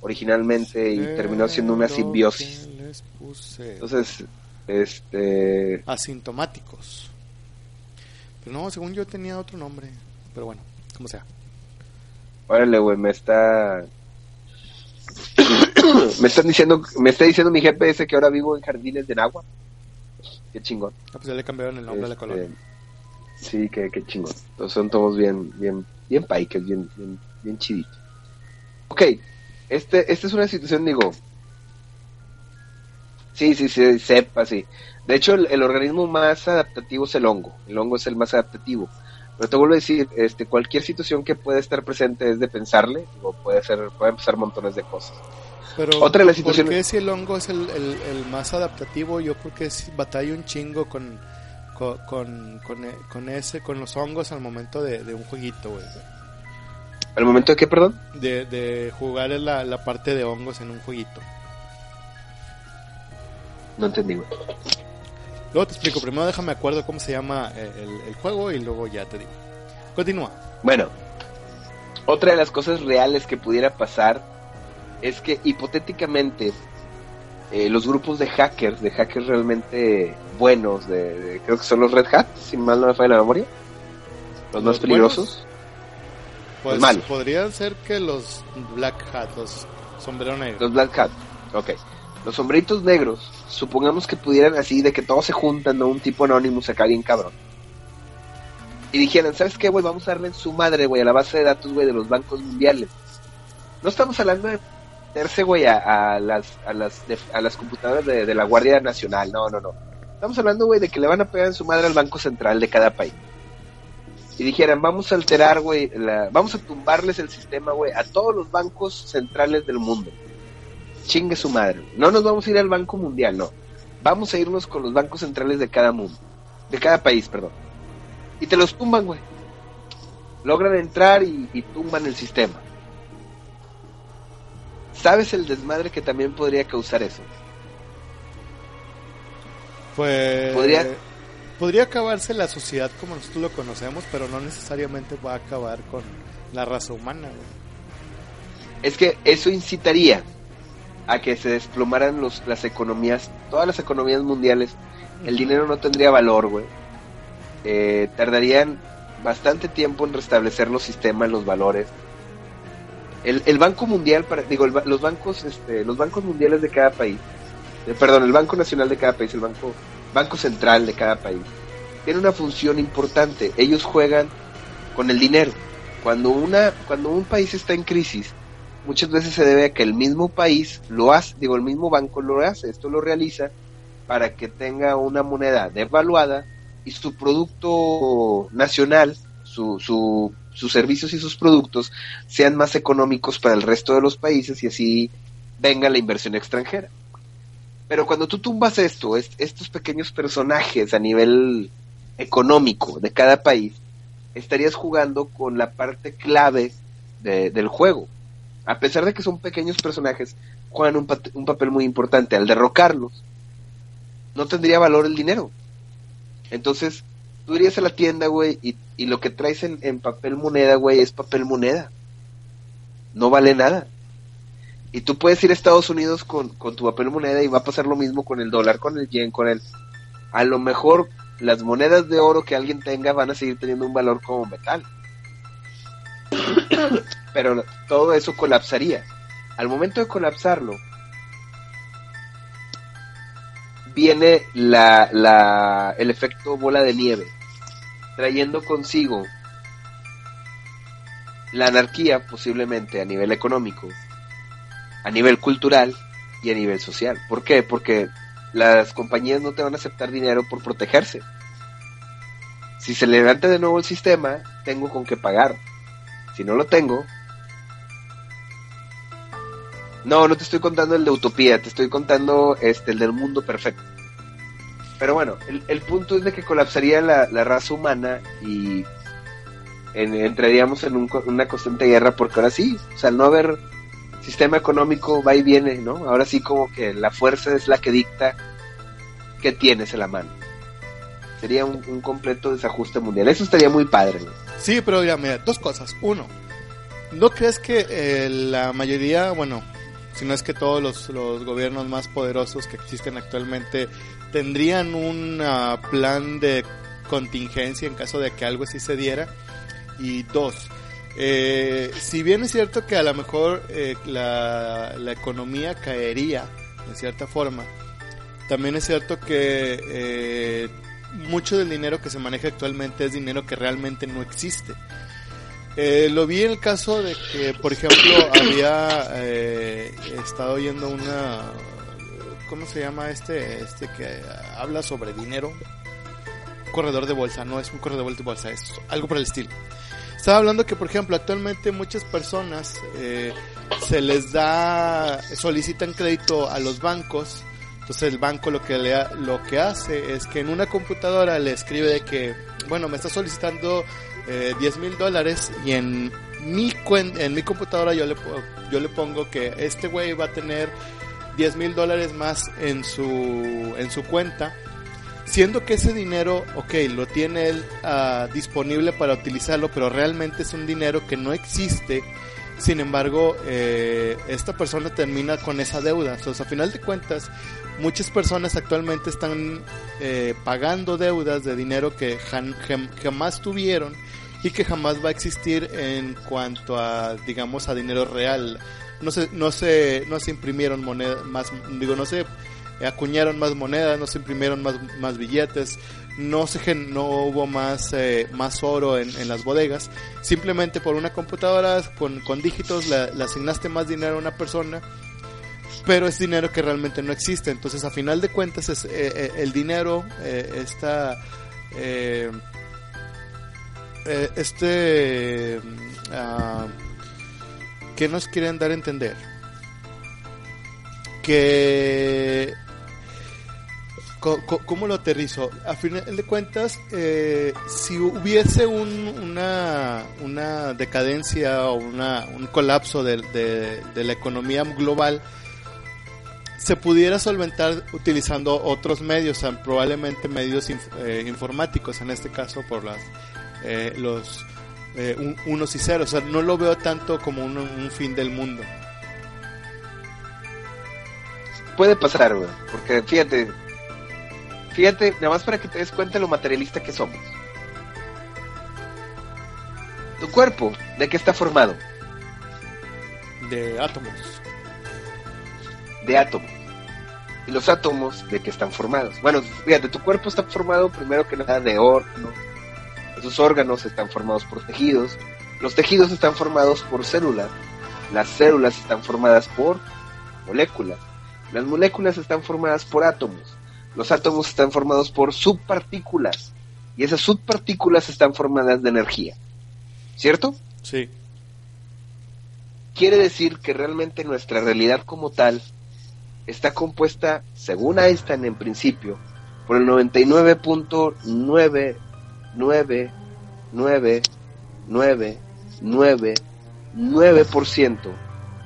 originalmente y terminó siendo una simbiosis. Entonces, este...
Asintomáticos. Pero no, según yo tenía otro nombre. Pero bueno, como sea.
Órale, güey, me está... me están diciendo, me está diciendo mi GPS que ahora vivo en Jardines de Nagua. Qué chingón.
Ah, pues ya le cambiaron el nombre a la este, colonia.
Sí, qué, qué chingón. Entonces son todos bien, bien, bien paiques, bien, bien, bien chiditos. Ok, este, esta es una situación, digo, sí, sí, sí, sepa, sí. De hecho, el, organismo más adaptativo es el hongo. El hongo es el más adaptativo. Pero te vuelvo a decir, este, cualquier situación que puede estar presente es de pensarle, o puede ser, pueden pasar montones de cosas.
Pero, Otra de las situaciones... ¿por qué si el hongo es el, el, más adaptativo? Yo creo que es, batalla un chingo con, con, con, ese, con los hongos al momento de, de un jueguito, güey.
¿Al momento de qué, perdón?
De, de jugar en la, la parte de hongos en un jueguito.
No entendí, güey.
Luego te explico. Primero déjame acuerdo cómo se llama eh, el, juego y luego ya te digo. Continúa.
Bueno, otra de las cosas reales que pudiera pasar es que hipotéticamente eh, los grupos de hackers, de hackers realmente buenos, de, creo que son los Red Hat, si mal no me falla la memoria, los, más peligrosos.
Pues podrían ser que los Black Hat, los sombreros negros.
Los Black Hat, ok. Los sombreritos negros, supongamos que pudieran así, de que todos se juntan, ¿no? Un tipo anónimo acá bien cabrón. Y dijeran, ¿sabes qué, güey? Vamos a darle en su madre, güey, a la base de datos, güey, de los bancos mundiales. No estamos hablando de meterse, güey, a, las, a, las, a las computadoras de, de la Guardia Nacional. No, no, no. Estamos hablando, güey, de que le van a pegar en su madre al Banco Central de cada país y dijeran, vamos a alterar, güey, vamos a tumbarles el sistema, güey, a todos los bancos centrales del mundo. Chingue su madre. No nos vamos a ir al Banco Mundial, no. Vamos a irnos con los bancos centrales de cada mundo, de cada país, perdón. Y te los tumban, güey. Logran entrar y, y tumban el sistema. ¿Sabes el desmadre que también podría causar eso?
Pues
Podría-
podría acabarse la sociedad como nosotros lo conocemos, pero no necesariamente va a acabar con la raza humana. güey.
Es que eso incitaría a que se desplomaran los, las economías, todas las economías mundiales. El dinero no tendría valor, güey. Eh, tardarían bastante tiempo en restablecer los sistemas, los valores. El, el Banco Mundial, para, digo, los bancos, este, los bancos mundiales de cada país, eh, perdón, el Banco Nacional de cada país, el Banco, Banco Central de cada país, tiene una función importante. Ellos juegan con el dinero. Cuando una, cuando un país está en crisis, muchas veces se debe a que el mismo país lo hace, digo, el mismo banco lo hace, esto lo realiza para que tenga una moneda devaluada y su producto nacional, su, su, sus servicios y sus productos sean más económicos para el resto de los países y así venga la inversión extranjera. Pero cuando tú tumbas esto, est- estos pequeños personajes a nivel económico de cada país, estarías jugando con la parte clave de- del juego. A pesar de que son pequeños personajes, juegan un, un papel muy importante. Al derrocarlos, no tendría valor el dinero. Entonces, tú irías a la tienda, güey, y, y lo que traes en, en papel moneda, güey, es papel moneda. No vale nada. Y tú puedes ir a Estados Unidos con, con tu papel moneda y va a pasar lo mismo con el dólar, con el yen, con el... A lo mejor las monedas de oro que alguien tenga van a seguir teniendo un valor como metal. Pero todo eso colapsaría. Al momento de colapsarlo, viene la, la, el efecto bola de nieve, trayendo consigo la anarquía posiblemente a nivel económico, a nivel cultural y a nivel social. ¿Por qué? Porque las compañías no te van a aceptar dinero por protegerse. Si se levanta de nuevo el sistema, tengo con qué pagar. Si no lo tengo... No, no te estoy contando el de Utopía, te estoy contando este, el del mundo perfecto. Pero bueno, el, el punto es de que colapsaría la, la raza humana y en- entraríamos en un una constante guerra porque ahora sí, o sea, al no haber sistema económico va y viene, ¿no? Ahora sí como que la fuerza es la que dicta qué tienes en la mano. Sería un, un completo desajuste mundial. Eso estaría muy padre.
Sí, pero mira, mira, dos cosas. Uno, ¿no crees que eh, la mayoría, bueno, si no es que todos los, los gobiernos más poderosos que existen actualmente tendrían un ah, plan de contingencia en caso de que algo así se diera? Y dos, eh, si bien es cierto que a lo mejor eh, la, la economía caería de cierta forma, también es cierto que eh, mucho del dinero que se maneja actualmente es dinero que realmente no existe. Eh, lo vi en el caso de que, por ejemplo, había eh, estado oyendo una, ¿cómo se llama este? Este que habla sobre dinero. Corredor de bolsa, no es un corredor de bolsa, es algo por el estilo. Estaba hablando que, por ejemplo, actualmente muchas personas eh, se les da, solicitan crédito a los bancos. Entonces el banco lo que le lo que hace es que en una computadora le escribe de que, bueno, me está solicitando eh, 10 mil dólares y en mi en mi computadora yo le yo le pongo que este güey va a tener 10 mil dólares más en su en su cuenta siendo que ese dinero, ok, lo tiene él ah, disponible para utilizarlo, pero realmente es un dinero que no existe. Sin embargo, eh, esta persona termina con esa deuda. Entonces, a final de cuentas, muchas personas actualmente están eh, pagando deudas de dinero que jamás tuvieron y que jamás va a existir en cuanto a, digamos, a dinero real. No se, no se, no se imprimieron monedas más, digo, no se acuñaron más monedas, no se imprimieron más, más billetes, no se no hubo más eh, más oro en, las bodegas, simplemente por una computadora con, con dígitos le asignaste más dinero a una persona, pero es dinero que realmente no existe, entonces a final de cuentas es, eh, eh, el dinero eh, eh, eh, este ah, ¿qué nos quieren dar a entender? que ¿Cómo lo aterrizo? A final de cuentas, si hubiese una, una decadencia o una, un colapso de, de, la economía global, se pudiera solventar utilizando otros medios, probablemente medios eh, informáticos, en este caso por las eh, los unos y ceros. O sea, no lo veo tanto como un, un fin del mundo.
Puede pasar, güey, porque fíjate, Fíjate, nada más para que te des cuenta de lo materialista que somos. Tu cuerpo, ¿de qué está formado?
De átomos.
De átomos. ¿Y los átomos de qué están formados? Bueno, fíjate, tu cuerpo está formado primero que nada de órganos. Sus órganos están formados por tejidos. Los tejidos están formados por células. Las células están formadas por moléculas. Las moléculas están formadas por átomos los átomos están formados por subpartículas y esas subpartículas están formadas de energía. ¿Cierto?
Sí.
Quiere decir que realmente nuestra realidad como tal está compuesta, según Einstein en principio, por el 99.9999999%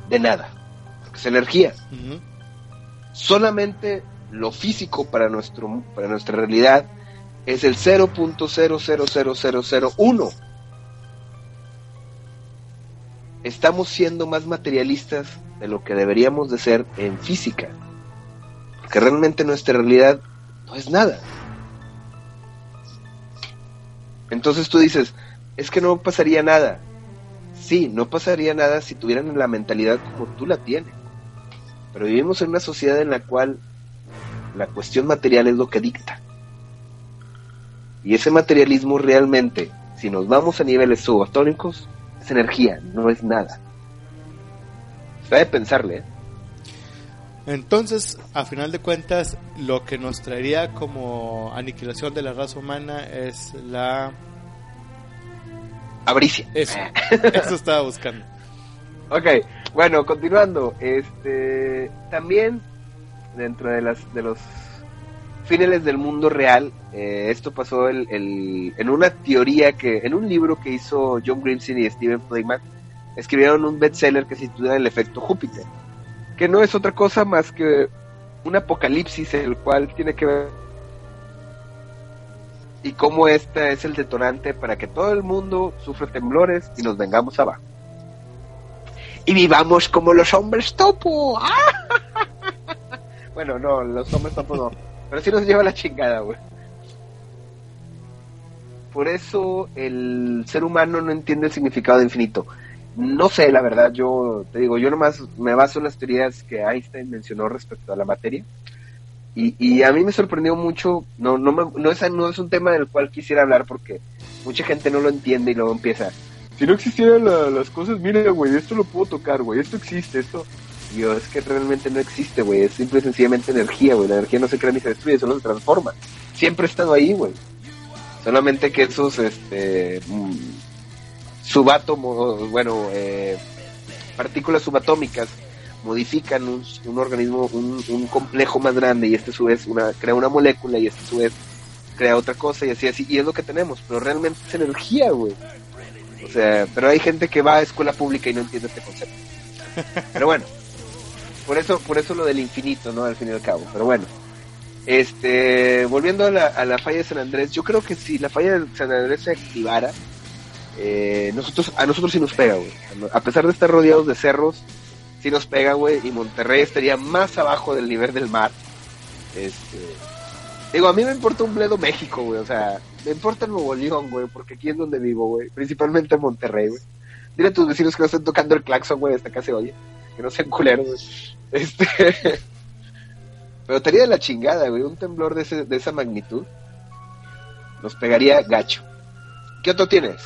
de nada, porque es energía. Solamente lo físico para, nuestro, para nuestra realidad es el 0.000001. Estamos siendo más materialistas de lo que deberíamos de ser en física. Porque realmente nuestra realidad no es nada. Entonces tú dices, es que no pasaría nada. Sí, no pasaría nada si tuvieran la mentalidad como tú la tienes. Pero vivimos en una sociedad en la cual la cuestión material es lo que dicta. Y ese materialismo realmente, si nos vamos a niveles subatónicos, es energía, no es nada. Se de pensarle. ¿eh?
Entonces, a final de cuentas, lo que nos traería como aniquilación de la raza humana es la...
Avaricia.
Eso, eso estaba buscando.
Ok, bueno, continuando. Este, también dentro de las de los fines del mundo real. Eh, esto pasó el, en una teoría que, en un libro que hizo John Grimson y Steven Playman, escribieron un bestseller que se titula El efecto Júpiter, que no es otra cosa más que un apocalipsis el cual tiene que ver y cómo este es el detonante para que todo el mundo sufra temblores y nos vengamos abajo. Y vivamos como los hombres topo. Bueno, no, los hombres tampoco no. Pero sí nos lleva la chingada, güey. Por eso el ser humano no entiende el significado de infinito. No sé, la verdad, yo te digo, yo nomás me baso en las teorías que Einstein mencionó respecto a la materia. Y, a mí me sorprendió mucho, no, no, no, es, no es un tema del cual quisiera hablar porque mucha gente no lo entiende y luego empieza. Si no existieran las cosas, mire, güey, esto lo puedo tocar, güey, esto existe, esto yo, es que realmente no existe, güey. Es simple y sencillamente energía, güey. La energía no se crea ni se destruye, solo se transforma. Siempre ha estado ahí, güey. Solamente que esos, este, mm, subátomos, bueno, eh, partículas subatómicas modifican un, un organismo, un, complejo más grande y este a su vez una, crea una molécula y este a su vez crea otra cosa y así, así. Y es lo que tenemos, pero realmente es energía, güey. O sea, pero hay gente que va a escuela pública y no entiende este concepto. Pero bueno por eso, por eso lo del infinito, ¿no? Al fin y al cabo. Pero bueno. Este, volviendo a la, a la falla de San Andrés, yo creo que si la falla de San Andrés se activara, eh, nosotros, a nosotros sí nos pega, güey. A pesar de estar rodeados de cerros, sí nos pega, güey, y Monterrey estaría más abajo del nivel del mar. Este, digo, a mí me importa un bledo México, güey, o sea, me importa Nuevo León, güey, porque aquí es donde vivo, güey, principalmente Monterrey, güey. Dile a tus vecinos que no estén tocando el claxon, güey, hasta acá se oye, que no sean culeros, güey. Este. Pero estaría de la chingada, güey. Un temblor de, ese, de esa magnitud nos pegaría gacho. ¿Qué otro tienes?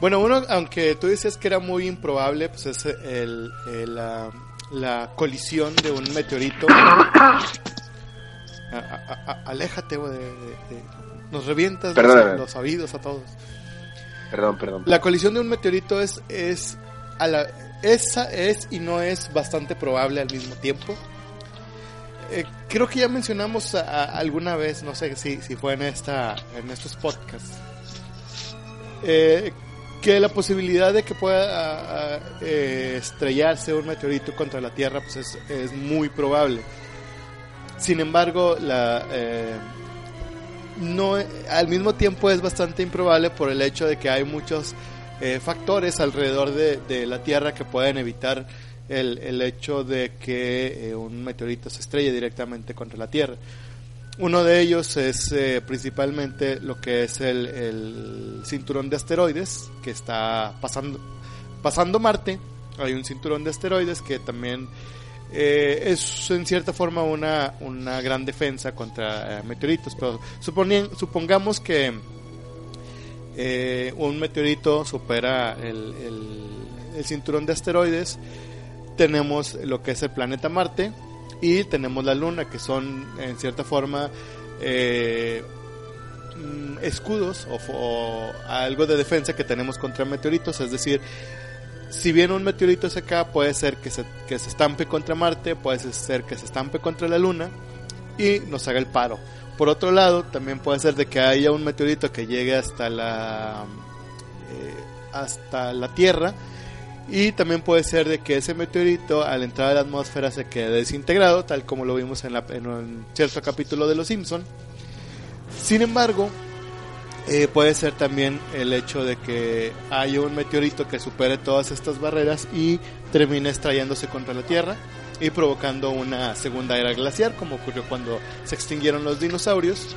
Bueno, uno, aunque tú dices que era muy improbable, pues es el, la, colisión de un meteorito. aléjate, güey, nos revientas los, oídos a todos.
Perdón, perdón.
La colisión de un meteorito es, es a la, esa es y no es bastante probable al mismo tiempo. Eh, creo que ya mencionamos alguna vez, no sé si, si fue en, esta, en estos podcasts, eh, que la posibilidad de que pueda eh, estrellarse un meteorito contra la Tierra pues es, muy probable. Sin embargo, la, no, al mismo tiempo es bastante improbable por el hecho de que hay muchos eh, factores alrededor de, la Tierra que pueden evitar el, hecho de que eh, un meteorito se estrelle directamente contra la Tierra. Uno de ellos es eh, principalmente lo que es el, cinturón de asteroides que está pasando, pasando Marte. Hay un cinturón de asteroides que también es en cierta forma una, una gran defensa contra meteoritos. Pero supongamos que eh, un meteorito supera el, cinturón de asteroides, tenemos lo que es el planeta Marte y tenemos la Luna, que son en cierta forma eh, mm, escudos o, algo de defensa que tenemos contra meteoritos, es decir, si bien un meteorito cae, puede ser que se, que se estampe contra Marte, puede ser que se estampe contra la Luna y nos haga el paro. Por otro lado, también puede ser de que haya un meteorito que llegue hasta la eh, hasta la Tierra y también puede ser de que ese meteorito al entrar a la atmósfera se quede desintegrado, tal como lo vimos en, un cierto capítulo de Los Simpson. Sin embargo, eh, puede ser también el hecho de que haya un meteorito que supere todas estas barreras y termine extrayéndose contra la Tierra y provocando una segunda era glaciar, como ocurrió cuando se extinguieron los dinosaurios.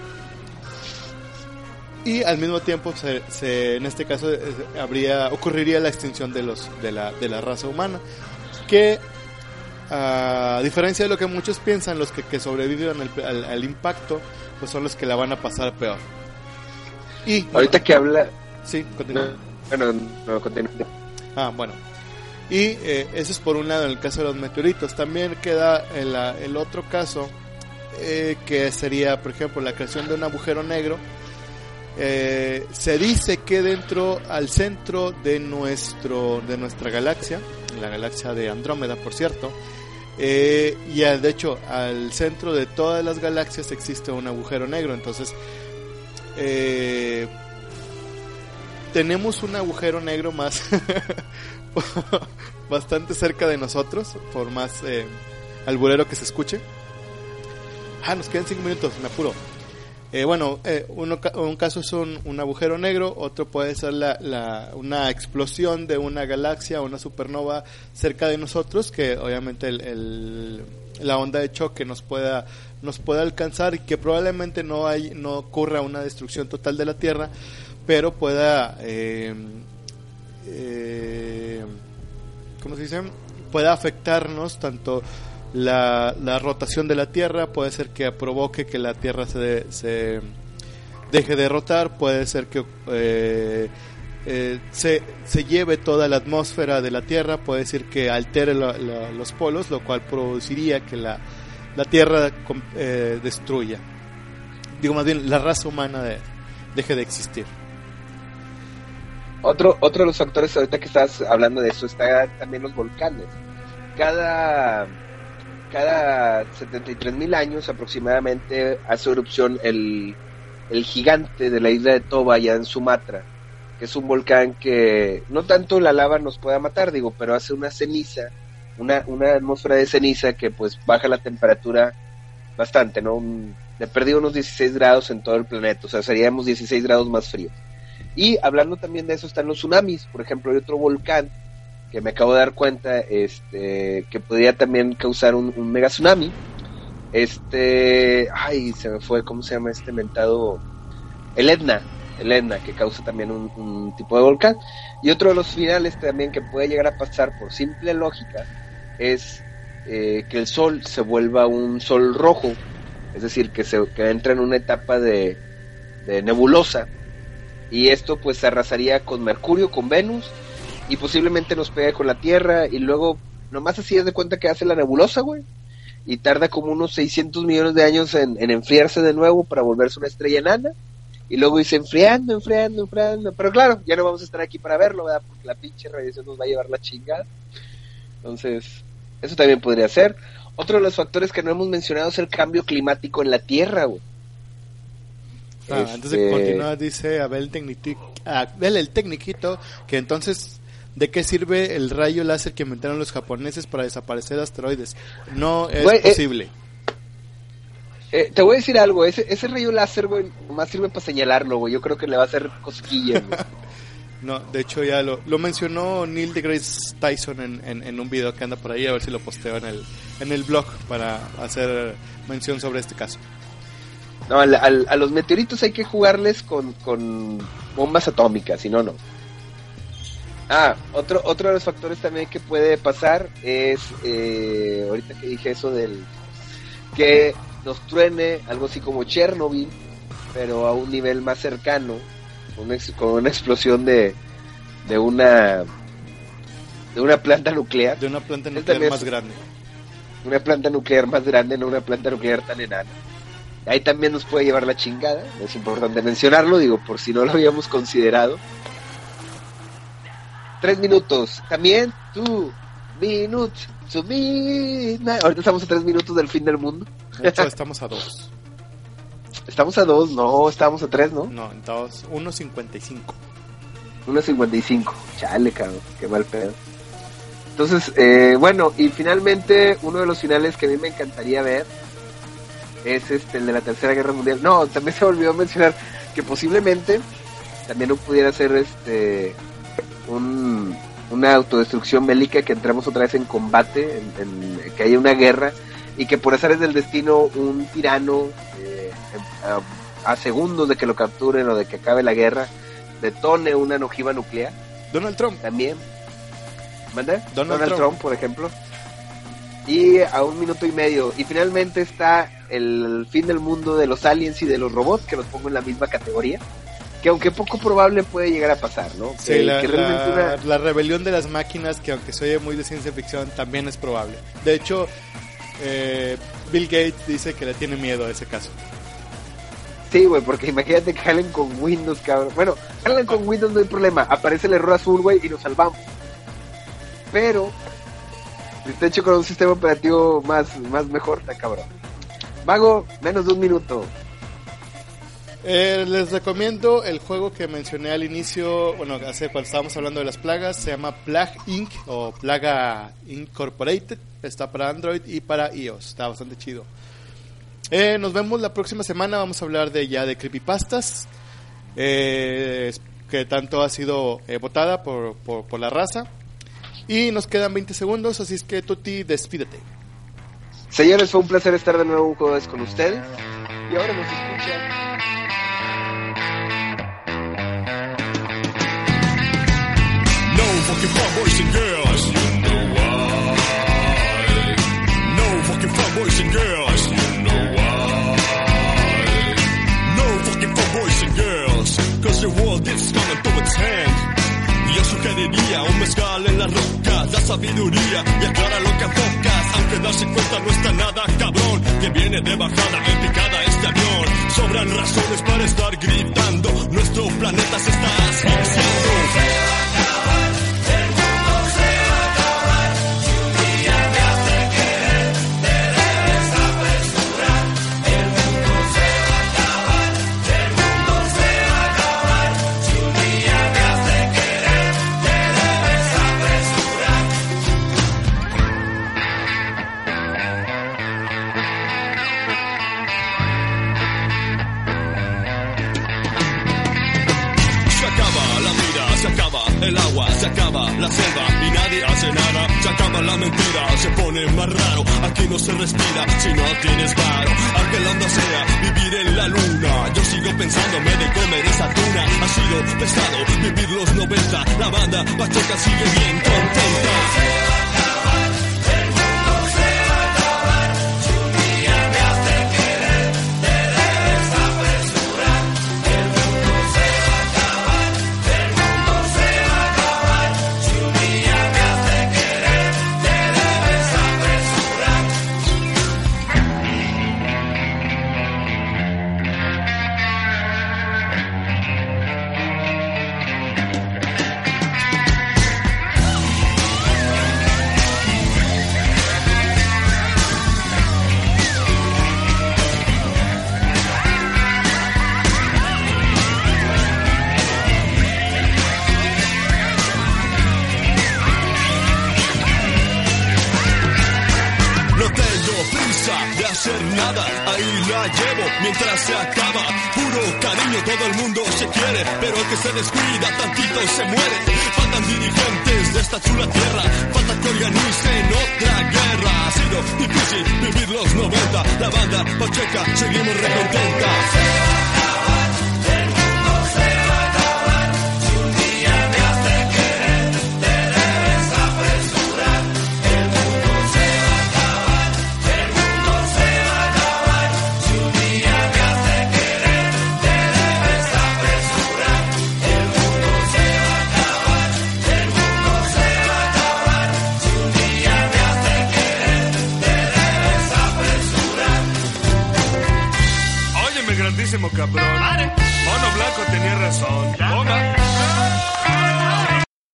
Y al mismo tiempo, se, en este caso, eh, habría, ocurriría la extinción de, los, de, la, de la raza humana, que a diferencia de lo que muchos piensan, los que, que sobreviven al, impacto, pues son los que la van a pasar peor.
Y ahorita que habla...
Sí, continúa.
bueno, no, continúa.
Ah, bueno. Y eh, eso es por un lado en el caso de los meteoritos. También queda el, otro caso eh, que sería, por ejemplo, la creación de un agujero negro. Eh, se dice que dentro al centro de nuestro de nuestra galaxia, la galaxia de Andrómeda, por cierto, y de hecho al centro de todas las galaxias existe un agujero negro. Entonces tenemos un agujero negro más bastante cerca de nosotros, por más eh, que se escuche. Ah, nos quedan 5 minutos, me apuro. Eh, bueno, eh, un caso es un, agujero negro, otro puede ser la, una explosión de una galaxia o una supernova cerca de nosotros, que obviamente el, la onda de choque nos pueda, nos pueda alcanzar y que probablemente no, hay, no ocurra una destrucción total de la Tierra, pero pueda eh, eh, ¿cómo se dice? Puede afectarnos tanto la, rotación de la Tierra, puede ser que provoque que la Tierra se, deje de rotar, puede ser que eh, eh, se, lleve toda la atmósfera de la Tierra, puede decir que altere los polos, lo cual produciría que la, la Tierra eh, destruya. Digo más bien, la raza humana deje de existir.
Otro, otro de los factores, ahorita que estás hablando de eso, está también los volcanes. Cada, cada 73 mil años aproximadamente hace erupción el, el gigante de la isla de Toba, allá en Sumatra, que es un volcán que no tanto la lava nos pueda matar, digo, pero hace una ceniza, una, una atmósfera de ceniza que pues baja la temperatura bastante, ¿no? Un, de perdido unos 16 grados en todo el planeta, o sea, seríamos 16 grados más fríos. Y hablando también de eso están los tsunamis, por ejemplo, hay otro volcán que me acabo de dar cuenta este que podría también causar un, mega tsunami. Este, ay, se me fue, ¿cómo se llama este mentado? El Etna, el Etna, que causa también un, tipo de volcán. Y otro de los finales también que puede llegar a pasar por simple lógica es eh, que el Sol se vuelva un Sol rojo, es decir, que, se, que entra en una etapa de, de nebulosa y esto pues arrasaría con Mercurio, con Venus y posiblemente nos pegue con la Tierra y luego nomás así es de cuenta que hace la nebulosa, güey. Y tarda como unos 600 millones de años en, enfriarse de nuevo para volverse una estrella enana. Y luego dice enfriando, enfriando, enfriando. Pero claro, ya no vamos a estar aquí para verlo, ¿verdad? Porque la pinche radiación nos va a llevar la chingada. Entonces, eso también podría ser. Otro de los factores que no hemos mencionado es el cambio climático en la Tierra, güey.
Ah, de este, continuar, dice Abel, Abel el Tecniquito que entonces ¿De qué sirve el rayo láser que inventaron los japoneses para desaparecer asteroides? No es eh, posible.
Eh, te voy a decir algo, ese, ese rayo láser, güey, más sirve para señalarlo, güey. Yo creo que le va a hacer cosquillas,
no, de hecho ya lo, lo mencionó Neil deGrasse Tyson en, en, un video que anda por ahí, a ver si lo posteo en el, en el blog para hacer mención sobre este caso.
No, a los meteoritos hay que jugarles con, con bombas atómicas, si no, no. Ah, otro, otro de los factores también que puede pasar es, eh, ahorita que dije eso del, que nos truene algo así como Chernobyl, pero a un nivel más cercano, con una, explosión de, de una de una planta nuclear.
De una planta nuclear más grande.
Una planta nuclear más grande, no una planta nuclear tan enana. Ahí también nos puede llevar la chingada, es importante mencionarlo, digo, por si no lo habíamos considerado tres minutos. También, tú, minutos, Ahorita estamos a tres minutos del fin del mundo.
estamos a dos.
Estamos a dos, no, estamos a tres, ¿no?
No, dos, 1.55.
1.55, chale, cabrón, qué mal pedo. Entonces, eh, bueno, y finalmente, uno de los finales que a mí me encantaría ver es este, el de la Tercera Guerra Mundial. No, también se olvidó mencionar que posiblemente también no pudiera ser este un, una autodestrucción bélica, que entramos otra vez en combate, en, que haya una guerra y que por azares del destino un tirano eh, a, segundos de que lo capturen o de que acabe la guerra detone una ojiva nuclear.
Donald Trump.
También. ¿Manda? Donald, Trump. por ejemplo. Y a un minuto y medio. Y finalmente está el fin del mundo de los aliens y de los robots, que los pongo en la misma categoría que aunque poco probable puede llegar a pasar, ¿no?
Sí, la, rebelión de las máquinas, que aunque se oye muy de ciencia ficción, también es probable. De hecho, eh, Bill Gates dice que le tiene miedo a ese caso.
Sí, güey, porque imagínate que jalen con Windows, cabrón. Bueno, jalen con Windows no hay problema. Aparece el error azul, güey, y nos salvamos. Pero, está hecho con un sistema operativo más, más mejor, está cabrón. Vago, menos de un minuto.
Eh, les recomiendo el juego que mencioné al inicio, bueno, hace cuando estábamos hablando de las plagas, se llama Plague Inc. o Plaga Incorporated, está para Android y para iOS, está bastante chido. Eh, nos vemos la próxima semana, vamos a hablar de ya de creepypastas, eh, que tanto ha sido votada por, por, por, la raza. Y nos quedan 20 segundos, así es que Tuti, despídete.
Señores, fue un placer estar de nuevo con ustedes. Y ahora nos escuchan. fucking fun boys and girls. You know why? No fucking fun boys and girls. You know why? No fucking fun boys and girls. Cause the world is coming to its Yo sugeriría un mezcal en la roca, la sabiduría y aclara lo que enfocas, aunque darse cuenta no está nada cabrón, que viene de bajada en picada este avión. Sobran razones para estar gritando, nuestro planeta se está asfixiando. La selva y nadie hace nada. Se acaba la mentira, se pone más raro. Aquí no se respira si no tienes paro. Aunque la onda sea vivir en la luna. Yo sigo pensándome de comer esa tuna. Ha sido pesado vivir los 90. La banda Pacheca sigue bien contenta.
Que se descuida tantito se muere. Faltan dirigentes de esta chula tierra, falta que organicen otra guerra. Ha sido difícil vivir los 90, la banda Pacheca, seguimos recontentas.